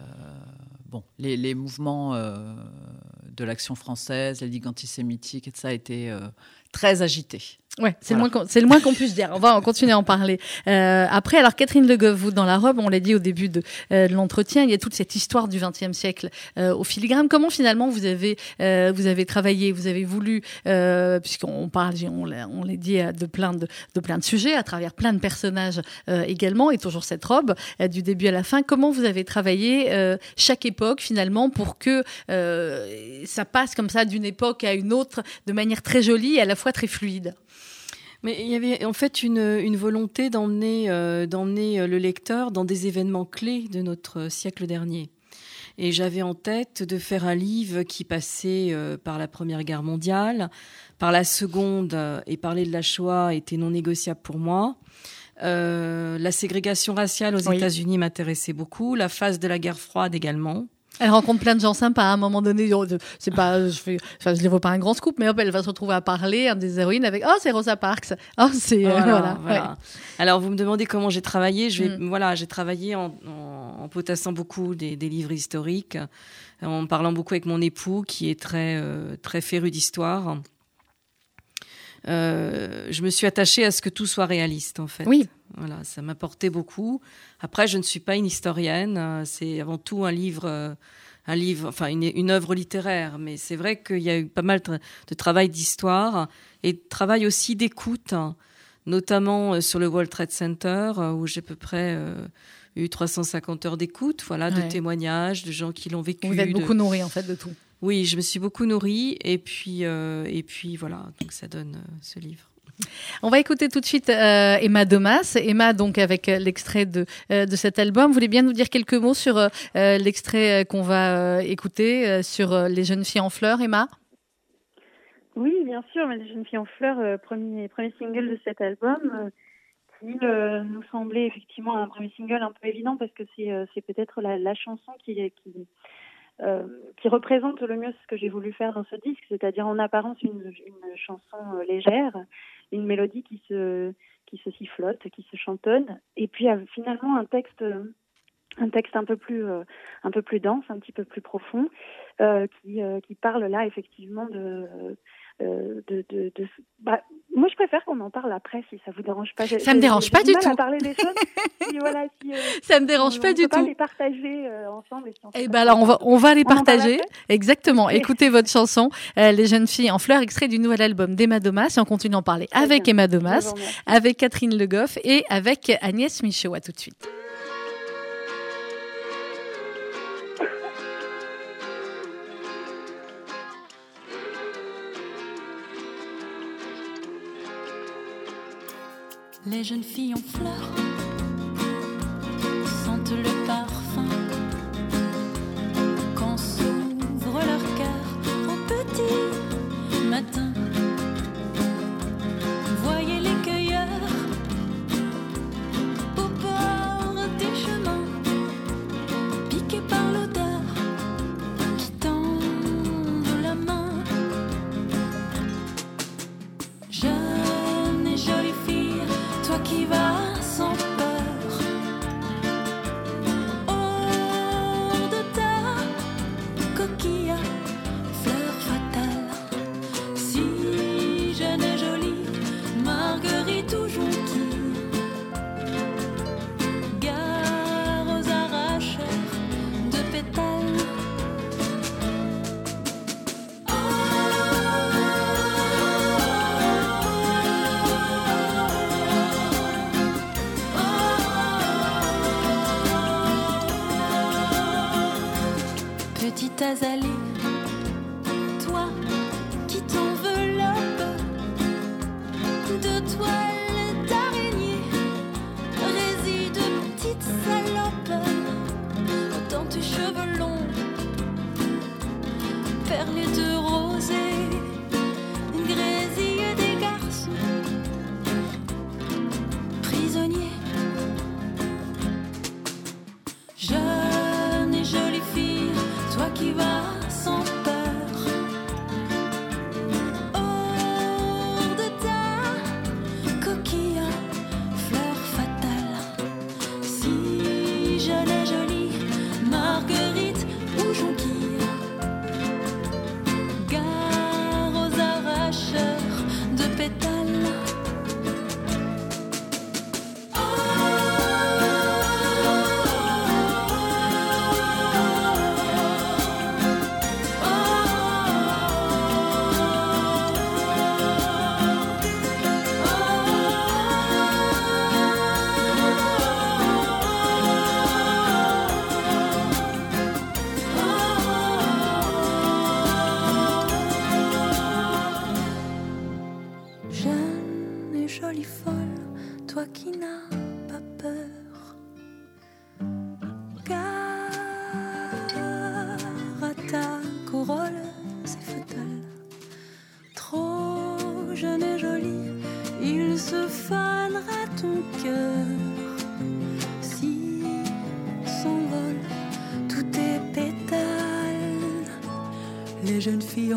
bon, les, mouvements euh, de l'action française, les ligues antisémitiques, et ça a été très agités. Ouais, c'est Voilà. le moins qu'on- c'est le moins qu'on puisse dire. On va en continuer à en parler. Euh, après, alors Catherine Le Goff, vous dans la robe, on l'a dit au début de, euh, de l'entretien, il y a toute cette histoire du XXe siècle euh, au filigrane. Comment finalement vous avez euh, vous avez travaillé, vous avez voulu, euh, puisqu'on parle, on l'a on l'a dit de plein de, de plein de sujets à travers plein de personnages euh, également, et toujours cette robe du début à la fin. Comment vous avez travaillé euh, chaque époque finalement pour que euh, ça passe comme ça d'une époque à une autre de manière très jolie et à la fois très fluide? Mais il y avait en fait une, une volonté d'emmener euh, euh, le lecteur dans des événements clés de notre siècle dernier. Et j'avais en tête de faire un livre qui passait euh, par la Première Guerre mondiale, par la Seconde, euh, et parler de la Shoah était non négociable pour moi. Euh, la ségrégation raciale aux Oui. États-Unis m'intéressait beaucoup, la phase de la guerre froide également. Elle rencontre plein de gens sympas à un moment donné. oh, C'est pas, je fais, enfin, je livre pas un grand scoop, mais hop, elle va se retrouver à parler, un des héroïnes avec, oh, c'est Rosa Parks. Oh, c'est, euh, voilà. voilà. ouais. Alors, vous me demandez comment j'ai travaillé. Je vais, Mm. voilà, j'ai travaillé en, en, en potassant beaucoup des, des livres historiques, en parlant beaucoup avec mon époux, qui est très, euh, très féru d'histoire. Euh, je me suis attachée à ce que tout soit réaliste, en fait. Oui. Voilà, ça m'apportait beaucoup. Après, je ne suis pas une historienne. euh, C'est avant tout un livre, euh, un livre, enfin une, une œuvre littéraire. Mais c'est vrai qu'il y a eu pas mal de, de travail d'histoire et de travail aussi d'écoute, hein, notamment euh, sur le World Trade Center, où j'ai à peu près eu 350 heures d'écoute, voilà, Ouais. de témoignages, de gens qui l'ont vécu. Vous êtes de- beaucoup nourri, en fait, de tout. Oui, je me suis beaucoup nourrie et puis euh, et puis voilà, donc ça donne euh, ce livre. On va écouter tout de suite euh, Emma Domas. Emma, donc, avec euh, l'extrait de, euh, de cet album. Vous voulez bien nous dire quelques mots sur l'extrait qu'on va écouter sur Les jeunes filles en fleurs, Emma? Oui, bien sûr, mais Les Jeunes filles en fleurs, premier, premier single de cet album, qui nous semblait effectivement un premier single un peu évident parce que c'est peut-être la, chanson qui, qui, représente le mieux ce que j'ai voulu faire dans ce disque, c'est-à-dire en apparence une, chanson légère, une mélodie qui se, qui se sifflote, qui se chantonne, et puis euh, finalement un texte. euh, un texte un peu plus euh, un peu plus dense, un petit peu plus profond, qui, qui parle là effectivement de de, de, de- bah, moi je préfère qu'on en parle après si ça vous dérange pas. Ça me dérange pas du tout. à parler des choses. *laughs* si, voilà, si, euh, Ça me dérange on- pas on du peut pas tout. les partager euh, ensemble. et si on Eh ben alors on va on va les On partager exactement. Écoutez votre chanson euh, Les jeunes filles en fleurs extrait du nouvel album d'Emma Domas et on continue à en parler avec bien. Emma Domas, avec Catherine Le Goff et avec Agnès Michaud. À tout de suite. Les jeunes filles en fleurs sentent le parfum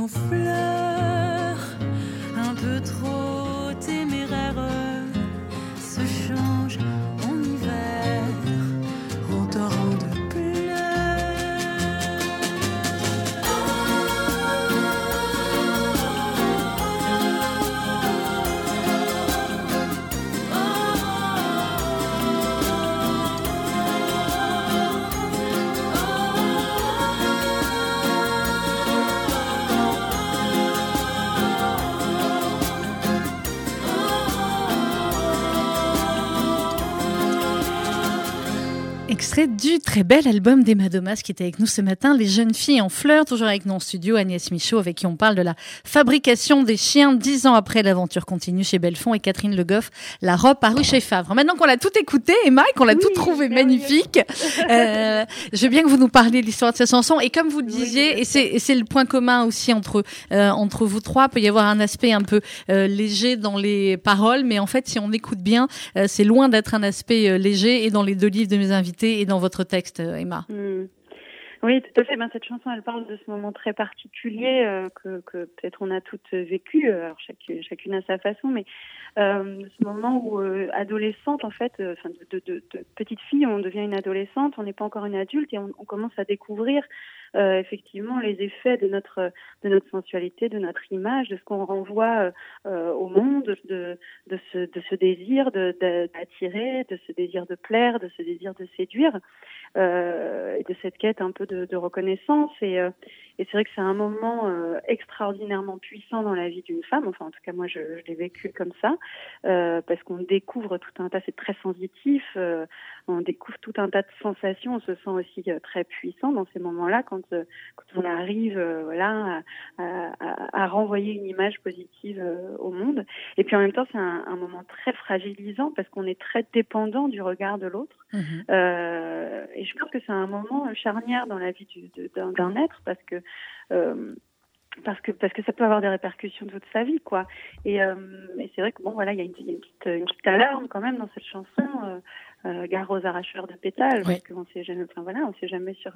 jeunes filles Extrait du très bel album d'Emma Domas qui était avec nous ce matin, Les jeunes filles en fleurs, toujours avec nous en studio, Agnès Michaud, avec qui on parle de la fabrication des chiens dix ans après l'aventure continue chez Belfond et Catherine Le Goff, la robe parue chez Favre. Maintenant qu'on l'a tout écouté, Emma, et qu'on l'a Oui, tout trouvé magnifique, euh, je veux bien que vous nous parliez de l'histoire de cette chanson. Et comme vous le disiez, et c'est, le point commun aussi entre, euh, entre vous trois, peut y avoir un aspect un peu euh, léger dans les paroles, mais en fait, si on écoute bien, euh, c'est loin d'être un aspect léger et dans les deux livres de mes invités et dans votre texte, euh, Emma? Hmm. Oui, tout à fait. Ben, cette chanson, elle parle de ce moment très particulier euh, que, peut-être on a toutes vécu, euh, chacune, à sa façon, mais euh, ce moment où adolescente, en fait, de, petite fille, on devient une adolescente, on n'est pas encore une adulte et on commence à découvrir euh, effectivement les effets de notre de notre sensualité, de notre image, de ce qu'on renvoie euh, au monde, de, de ce désir d'attirer, de ce désir de plaire, de ce désir de séduire euh, et de cette quête un peu de, de reconnaissance. Et, euh, et c'est vrai que c'est un moment euh, extraordinairement puissant dans la vie d'une femme. Enfin, en tout cas, moi, je, je l'ai vécu comme ça, parce qu'on découvre tout un tas, c'est très sensitif, on découvre tout un tas de sensations. On se sent aussi très puissant dans ces moments-là quand, quand on arrive, voilà, à, à- à renvoyer une image positive au monde. Et puis en même temps, c'est un, un moment très fragilisant parce qu'on est très dépendant du regard de l'autre. Euh, et je pense que c'est un moment charnière dans la vie du- de- d'un être parce que euh, parce que parce que ça peut avoir des répercussions toute sa vie quoi. Et, euh, et c'est vrai que bon voilà il y a une, petite une petite alarme quand même dans cette chanson. Euh, euh, gare aux arracheurs de pétales parce qu'on sait jamais enfin voilà on sait jamais sur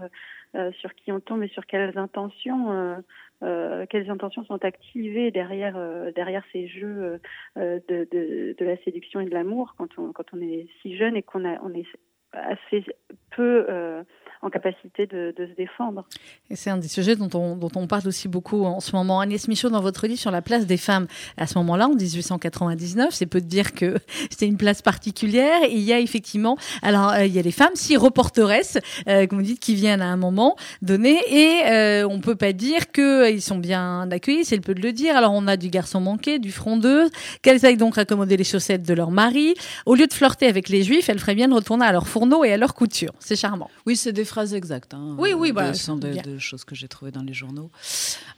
euh, sur qui on tombe et sur quelles intentions euh, euh, quelles intentions sont activées derrière euh, derrière ces jeux euh, de, de de la séduction et de l'amour quand on quand on est si jeune et qu'on a on est assez peu euh, en capacité de, de se défendre. Et c'est un des sujets dont on, dont on parle aussi beaucoup en ce moment. Agnès Michaud, dans votre livre sur la place des femmes, à ce moment-là, en 1899, c'est peu de dire que *laughs* c'était une place particulière. Il y a effectivement, alors euh, il y a les femmes, si reporteresses, euh, comme vous dites, qui viennent à un moment donné, et euh, on peut pas dire que ils sont bien accueillis, c'est le peu de le dire. Alors on a du garçon manqué, du frondeuse, qu'elles aillent donc raccommoder les chaussettes de leur mari. Au lieu de flirter avec les juifs, elles feraient bien de retourner à leur fourneau et à leur couture. C'est charmant. Oui, c'est des phrases exactes. hein. Oui, oui, bah, Ce sont des, choses que j'ai trouvées dans les journaux.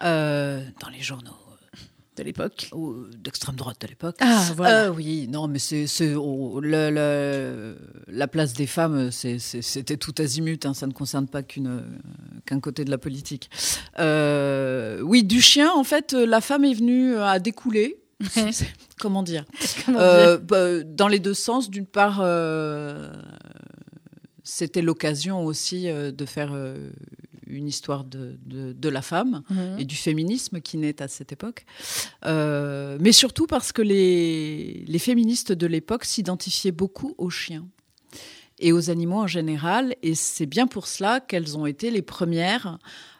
Euh, dans les journaux De l'époque. ou d'extrême droite de l'époque. Ah, voilà. Euh, oui, non, mais c'est oh, la place des femmes, c'était tout azimut. hein, ça ne concerne pas qu'une euh, qu'un côté de la politique. Euh, oui, du chien, en fait, euh, la femme est venue à découler. *laughs* Comment dire? Euh, bah, Dans les deux sens. D'une part, euh, c'était l'occasion aussi euh, de faire euh, une histoire de, de, de la femme Mhm. et du féminisme qui naît à cette époque. Euh, mais surtout parce que les, les féministes de l'époque s'identifiaient beaucoup aux chiens et aux animaux en général. Et c'est bien pour cela qu'elles ont été les premières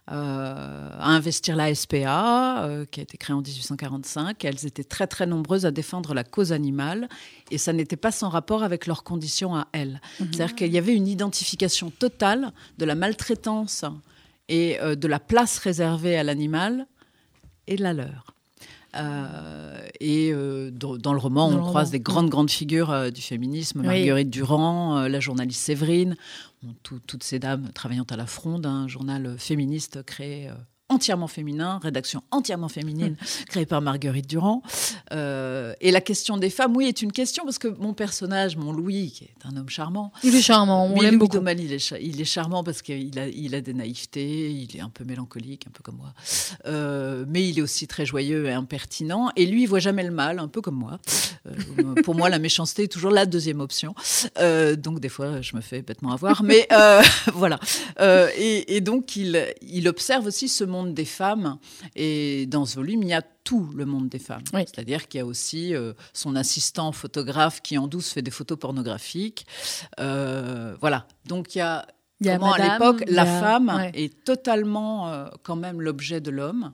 à investir la SPA, euh, qui a été créée en 1845. Elles étaient très très nombreuses à défendre la cause animale, et ça n'était pas sans rapport avec leurs conditions à elles. C'est-à-dire qu'il y avait une identification totale de la maltraitance et euh, de la place réservée à l'animal et de la leur. Euh, et euh, dans, le roman, Dans on le croise roman. des grandes, grandes figures euh, du féminisme, Oui. Marguerite Durand, euh, la journaliste Séverine, toutes ces dames travaillant à la Fronde, un journal féministe créé euh, entièrement féminin, rédaction entièrement féminine, créée par Marguerite Durand. Euh, et la question des femmes, oui, est une question parce que mon personnage, mon Louis, qui est un homme charmant, Il est charmant, on l'aime beaucoup. Il est, il est charmant parce qu'il a, il a des naïvetés, il est un peu mélancolique, un peu comme moi. Euh, mais il est aussi très joyeux et impertinent. Et lui, il voit jamais le mal, un peu comme moi. Euh, pour moi, la méchanceté est toujours la deuxième option. Donc, des fois, je me fais bêtement avoir. Mais *laughs* voilà. Et, et donc, il, il observe aussi ce monde des femmes. Et dans ce volume, il y a tout le monde des femmes. Oui. C'est-à-dire qu'il y a aussi euh, son assistant photographe qui en douce fait des photos pornographiques. Euh, voilà. Donc il y a Il y a comment à l'époque la a- femme ouais. est totalement euh, quand même l'objet de l'homme.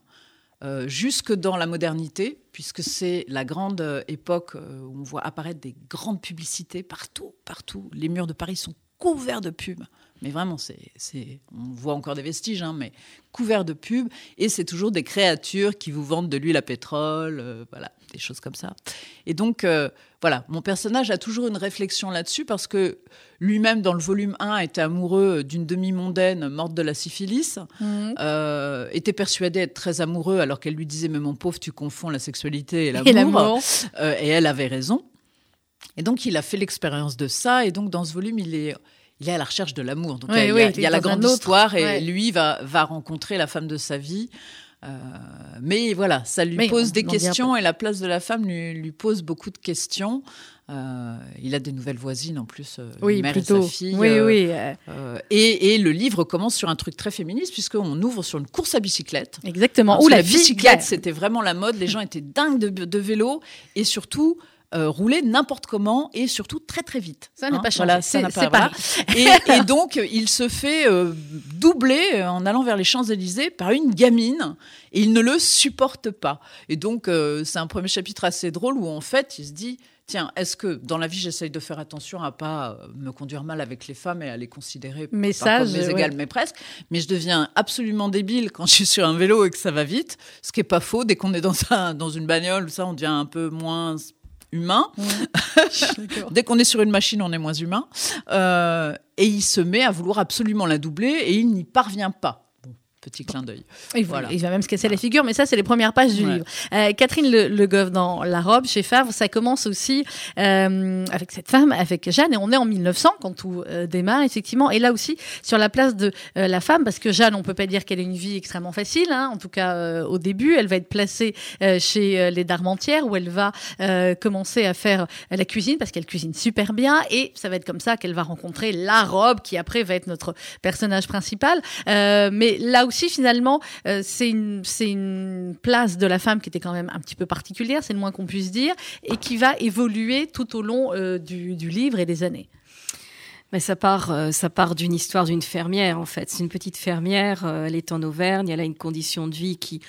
jusque dans la modernité, puisque c'est la grande époque où on voit apparaître des grandes publicités partout, partout. Les murs de Paris sont couverts de pubs. Mais vraiment, c'est, c'est, on voit encore des vestiges, hein, mais couverts de pubs. Et c'est toujours des créatures qui vous vendent de l'huile à pétrole, euh, voilà, des choses comme ça. Et donc, euh, voilà, mon personnage a toujours une réflexion là-dessus parce que lui-même, dans le volume 1, était amoureux d'une demi-mondaine morte de la syphilis, Mhm. euh, était persuadé être très amoureux alors qu'elle lui disait Mais mon pauvre, tu confonds la sexualité et l'amour. Et et elle avait raison. Et donc, il a fait l'expérience de ça. Et donc, dans ce volume, il est, il est à la recherche de l'amour. Donc, il y a, oui, il y la grande histoire et ouais. lui va, va rencontrer la femme de sa vie. Euh, mais voilà, ça lui Mais on pose des questions et la place de la femme lui, lui pose beaucoup de questions. Euh, il a des nouvelles voisines en plus, euh, Oui, mère plutôt. et sa fille. oui, oui. et, et le livre commence sur un truc très féministe puisqu'on ouvre sur une course à bicyclette. Exactement. Que la, la bicyclette, c'était vraiment la mode. Les gens étaient dingues de, de vélo et surtout euh, rouler n'importe comment et surtout très très vite. Ça n'a Hein, pas changé. voilà, ça pas- voilà. Et, et *laughs* donc, il se fait euh, doubler euh, en allant vers les Champs-Élysées par une gamine et il ne le supporte pas. Et donc, euh, c'est un premier chapitre assez drôle où en fait, il se dit. Tiens, est-ce que dans la vie, j'essaye de faire attention à pas me conduire mal avec les femmes et à les considérer pas comme mes ouais. égales, mais presque. Mais je deviens absolument débile quand je suis sur un vélo et que ça va vite, ce qui est pas faux. Dès qu'on est dans, un, dans une bagnole, ça, on devient un peu moins humain. *laughs* Dès qu'on est sur une machine, on est moins humain. Euh, et il se met à vouloir absolument la doubler et il n'y parvient pas. Petit clin d'œil. Il, Voilà. il va même se casser la figure, mais ça, c'est les premières pages du Ouais. livre. Euh, Catherine Le, Le Goff dans La robe chez Favre, ça commence aussi euh, avec cette femme, avec Jeanne, et on est en 1900 quand tout euh, démarre, effectivement. Et là aussi, sur la place de la femme, parce que Jeanne, on peut pas dire qu'elle a une vie extrêmement facile, hein, en tout cas au début. Elle va être placée chez les Darmentières, où elle va commencer à faire la cuisine, parce qu'elle cuisine super bien, et ça va être comme ça qu'elle va rencontrer la robe, qui après va être notre personnage principal. Mais là aussi, finalement, euh, c'est une, une place de la femme qui était quand même un petit peu particulière, c'est le moins qu'on puisse dire, et qui va évoluer tout au long euh, du, du livre et des années. Mais ça part, euh, ça part d'une histoire d'une fermière en fait. C'est une petite fermière. elle est en Auvergne. Elle a une condition de vie qui,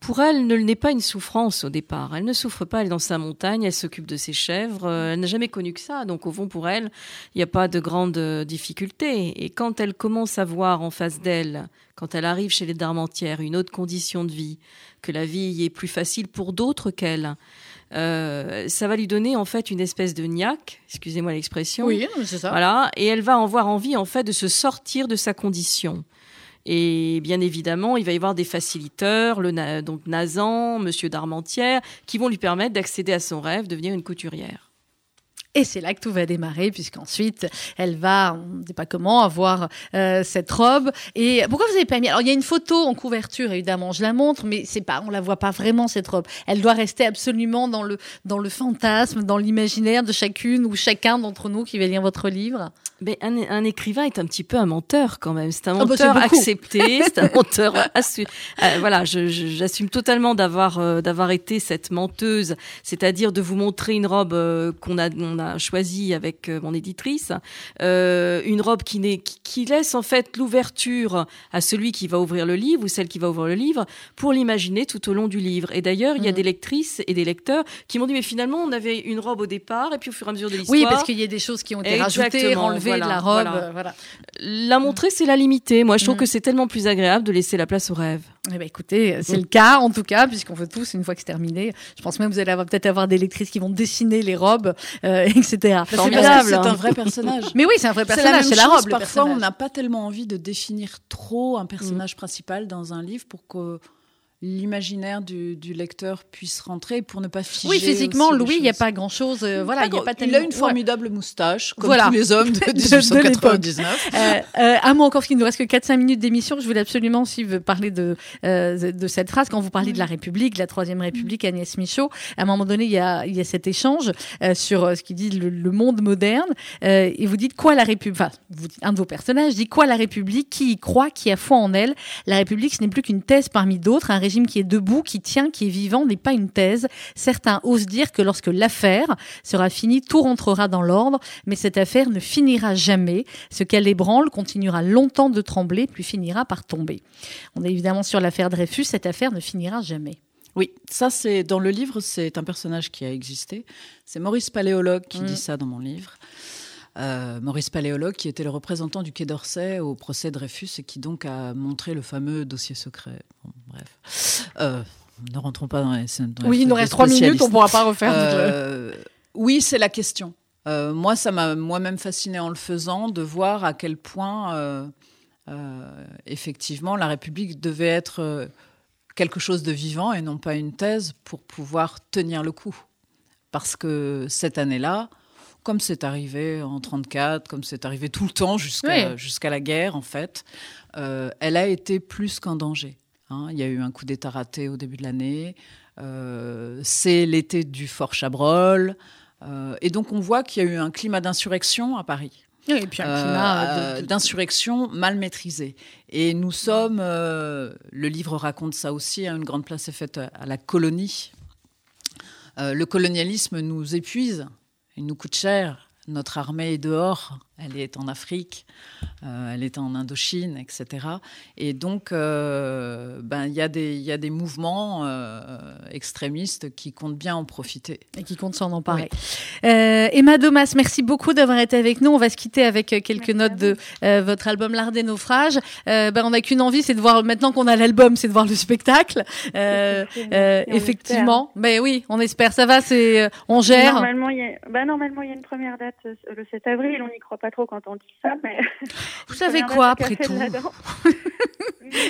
pour elle, ne n'est pas une souffrance au départ. Elle ne souffre pas. Elle est dans sa montagne. Elle s'occupe de ses chèvres. euh, elle n'a jamais connu que ça. Donc au fond, pour elle, il n'y a pas de grandes euh, difficultés. Et quand elle commence à voir en face d'elle, quand elle arrive chez les Darmentières, une autre condition de vie, que la vie y est plus facile pour d'autres qu'elle. euh, ça va lui donner en fait une espèce de niaque, excusez-moi l'expression, c'est ça. voilà, et elle va avoir envie en fait de se sortir de sa condition. Et bien évidemment, il va y avoir des faciliteurs, le donc Nazan, Monsieur Darmentière, qui vont lui permettre d'accéder à son rêve, devenir une couturière. Et c'est là que tout va démarrer, puisqu'ensuite, elle va, on ne sait pas comment, avoir euh, cette robe. Et pourquoi vous avez pas mis Alors, il y a une photo en couverture, évidemment, je la montre, mais c'est pas, on la voit pas vraiment cette robe. Elle doit rester absolument dans le dans le fantasme, dans l'imaginaire de chacune ou chacun d'entre nous qui va lire votre livre. Mais un, un écrivain est un petit peu un menteur quand même. C'est un Ah bah, menteur accepté, *laughs* c'est un menteur assu- euh, voilà, j'assume totalement d'avoir euh, d'avoir été cette menteuse, c'est-à-dire de vous montrer une robe euh, qu'on a on a choisie avec euh, mon éditrice, euh, une robe qui n'est qui, laisse en fait l'ouverture à celui qui va ouvrir le livre ou celle qui va ouvrir le livre pour l'imaginer tout au long du livre. Et d'ailleurs, il y a Mhm. des lectrices et des lecteurs qui m'ont dit mais finalement on avait une robe au départ et puis au fur et à mesure de l'histoire. Oui, parce qu'il y a des choses qui ont été rajoutées, enlevées voilà, de la robe. voilà. voilà. La montrer, c'est la limiter. Moi, je trouve Mm. que c'est tellement plus agréable de laisser la place au rêve. Eh ben, écoutez, c'est le cas en tout cas, puisqu'on veut tous, une fois que c'est terminé, je pense même que vous allez peut-être avoir des lectrices qui vont dessiner les robes euh, *laughs* etc. C'est un vrai personnage. *laughs* Mais oui, c'est un vrai la personnage, c'est la chose, robe. le Parfois, on n'a pas tellement envie de définir trop un personnage principal dans un livre pour que l'imaginaire du, du lecteur puisse rentrer pour ne pas figer. Oui, physiquement, Louis, il n'y a pas grand-chose. euh, voilà, il y a il une formidable moustache, comme Voilà. tous les hommes *laughs* de, De- de 1899. Euh, euh, un mot encore, parce qu'il nous reste que 4-5 minutes d'émission. Je voulais absolument aussi vous parler de, euh, de cette phrase. Quand vous parlez de la République, de la Troisième République, Agnès Michaud, à un moment donné, il y a, il y a cet échange euh, sur euh, ce qui dit le, le monde moderne. Euh, et vous dites quoi la République Enfin, vous dites- un de vos personnages dit quoi la République Qui y croit Qui a foi en elle? La République, ce n'est plus qu'une thèse parmi d'autres. Un régime qui est debout, qui tient, qui est vivant n'est pas une thèse. Certains osent dire que lorsque l'affaire sera finie, tout rentrera dans l'ordre, mais cette affaire ne finira jamais. Ce qu'elle ébranle continuera longtemps de trembler, puis finira par tomber. On est évidemment sur l'affaire Dreyfus, cette affaire ne finira jamais. Oui, ça c'est dans le livre, c'est un personnage qui a existé. C'est Maurice Paléologue qui Mm. dit ça dans mon livre. Euh, Maurice Paléologue, qui était le représentant du Quai d'Orsay au procès Dreyfus et qui donc a montré le fameux dossier secret. Bon, bref, Euh, ne rentrons pas dans les. dans Oui, il nous reste trois minutes, on spécialistes. pourra pas refaire. Euh, oui, c'est la question. Moi, ça m'a moi-même fasciné en le faisant de voir à quel point, effectivement, la République devait être quelque chose de vivant et non pas une thèse pour pouvoir tenir le coup. Parce que cette année-là, comme c'est arrivé en 34, comme c'est arrivé tout le temps jusqu'à Oui. jusqu'à la guerre, en fait, euh, elle a été plus qu'en danger. hein. Il y a eu un coup d'État raté au début de l'année. Euh, c'est l'été du Fort Chabrol. Euh, et donc, on voit qu'il y a eu un climat d'insurrection à Paris. Oui, et puis un climat de- d'insurrection mal maîtrisée. Et nous sommes, le livre raconte ça aussi, hein, une grande place est faite à, la colonie. Le colonialisme nous épuise, il nous coûte cher. Notre armée est dehors, elle est en Afrique, euh, elle est en Indochine, etc. Et donc, euh, ben, il y, a des- il y a des mouvements euh, extrémistes qui comptent bien en profiter. et qui compte s'en emparer. Euh, Emma Domas, merci beaucoup d'avoir été avec nous. On va se quitter avec quelques Merci notes de euh, votre album L'Art des naufrages. Euh, ben, on n'a qu'une envie, c'est de voir, maintenant qu'on a l'album, c'est de voir le spectacle. Euh, *laughs* euh, effectivement, mais oui, on espère. Ça va, c'est, euh, on gère. Normalement, il y a... normalement, il y a une première date euh, le 7 avril. On n'y croit pas trop quand on dit ça, mais. Vous savez quoi, après tout *laughs*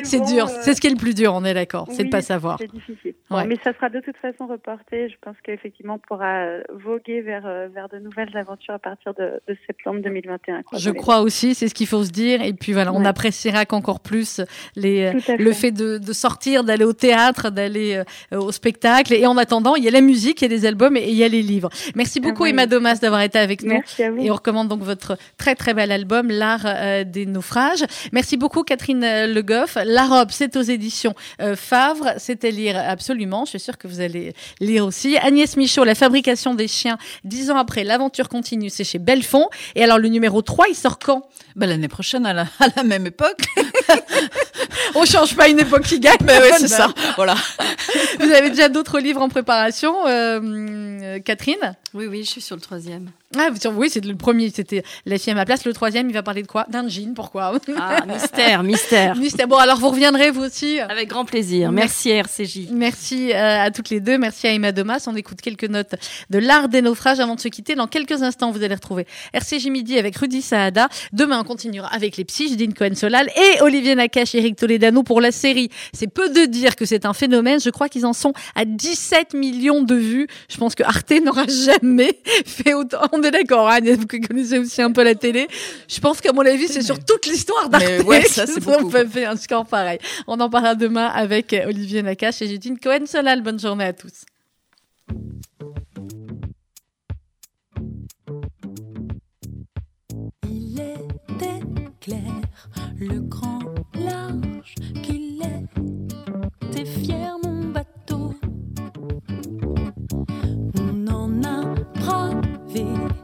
C'est bon, dur, euh, c'est ce qui est le plus dur, on est d'accord, c'est de oui, pas savoir. C'est difficile. Bon. Mais ça sera de toute façon reporté. Je pense qu'effectivement, on pourra euh, voguer vers, euh, vers de nouvelles aventures à partir de, de septembre 2021. quoi, Je crois aussi, c'est ce qu'il faut se dire. Et puis voilà, on appréciera qu'encore plus les, le fait. de, de sortir, d'aller au théâtre, d'aller au spectacle. Et en attendant, il y a la musique, il y a les albums et il y a les livres. Merci beaucoup, Ah oui. Emma Domas, d'avoir été avec nous. Merci à vous. Et on recommande donc votre très très bel album, L'Art euh, des naufrages. Merci beaucoup, Catherine euh, Le Goff. La robe, c'est aux éditions euh, Favre. C'est à lire absolument. Je suis sûre que vous allez lire aussi. Agnès Michaud, La fabrication des chiens. Dix ans après, l'aventure continue. C'est chez Belfond. Et alors, le numéro 3, il sort quand? Ben, L'année prochaine, à la, à la même époque. *laughs* On change pas une époque qui gagne. Ben ouais, c'est ça. Voilà. Vous avez déjà d'autres livres en préparation, euh, Catherine? Oui, oui, je suis sur le troisième. ah, vous- oui, c'est le premier, c'était La fille à ma place. Le troisième, il va parler de quoi? D'un jean, pourquoi? Ah, *laughs* mystère, mystère. Mystère. Bon, alors vous reviendrez vous aussi Avec grand plaisir. Merci à RCJ. Merci euh, à toutes les deux. Merci à Emma Domas. On écoute quelques notes de l'art des naufrages avant de se quitter. Dans quelques instants, vous allez retrouver RCJ Midi avec Rudy Saada. Demain, on continuera avec les psys, Jadine Cohen-Solal et Olivier Nakache, Eric Toledano pour la série. C'est peu de dire que c'est un phénomène. Je crois qu'ils en sont à 17 millions de vues. Je pense que Arte *laughs* n'aura jamais fait autant. On est d'accord, hein, Agnès, vous connaissez aussi un peu la télé. Je pense qu'à mon avis, c'est sur toute l'histoire d'Arte ouais, ça, c'est *laughs* beaucoup. pas fait un score pareil. On en parlera demain avec Olivier Nakache et Judine Cohen-Solal. Bonne journée à tous. A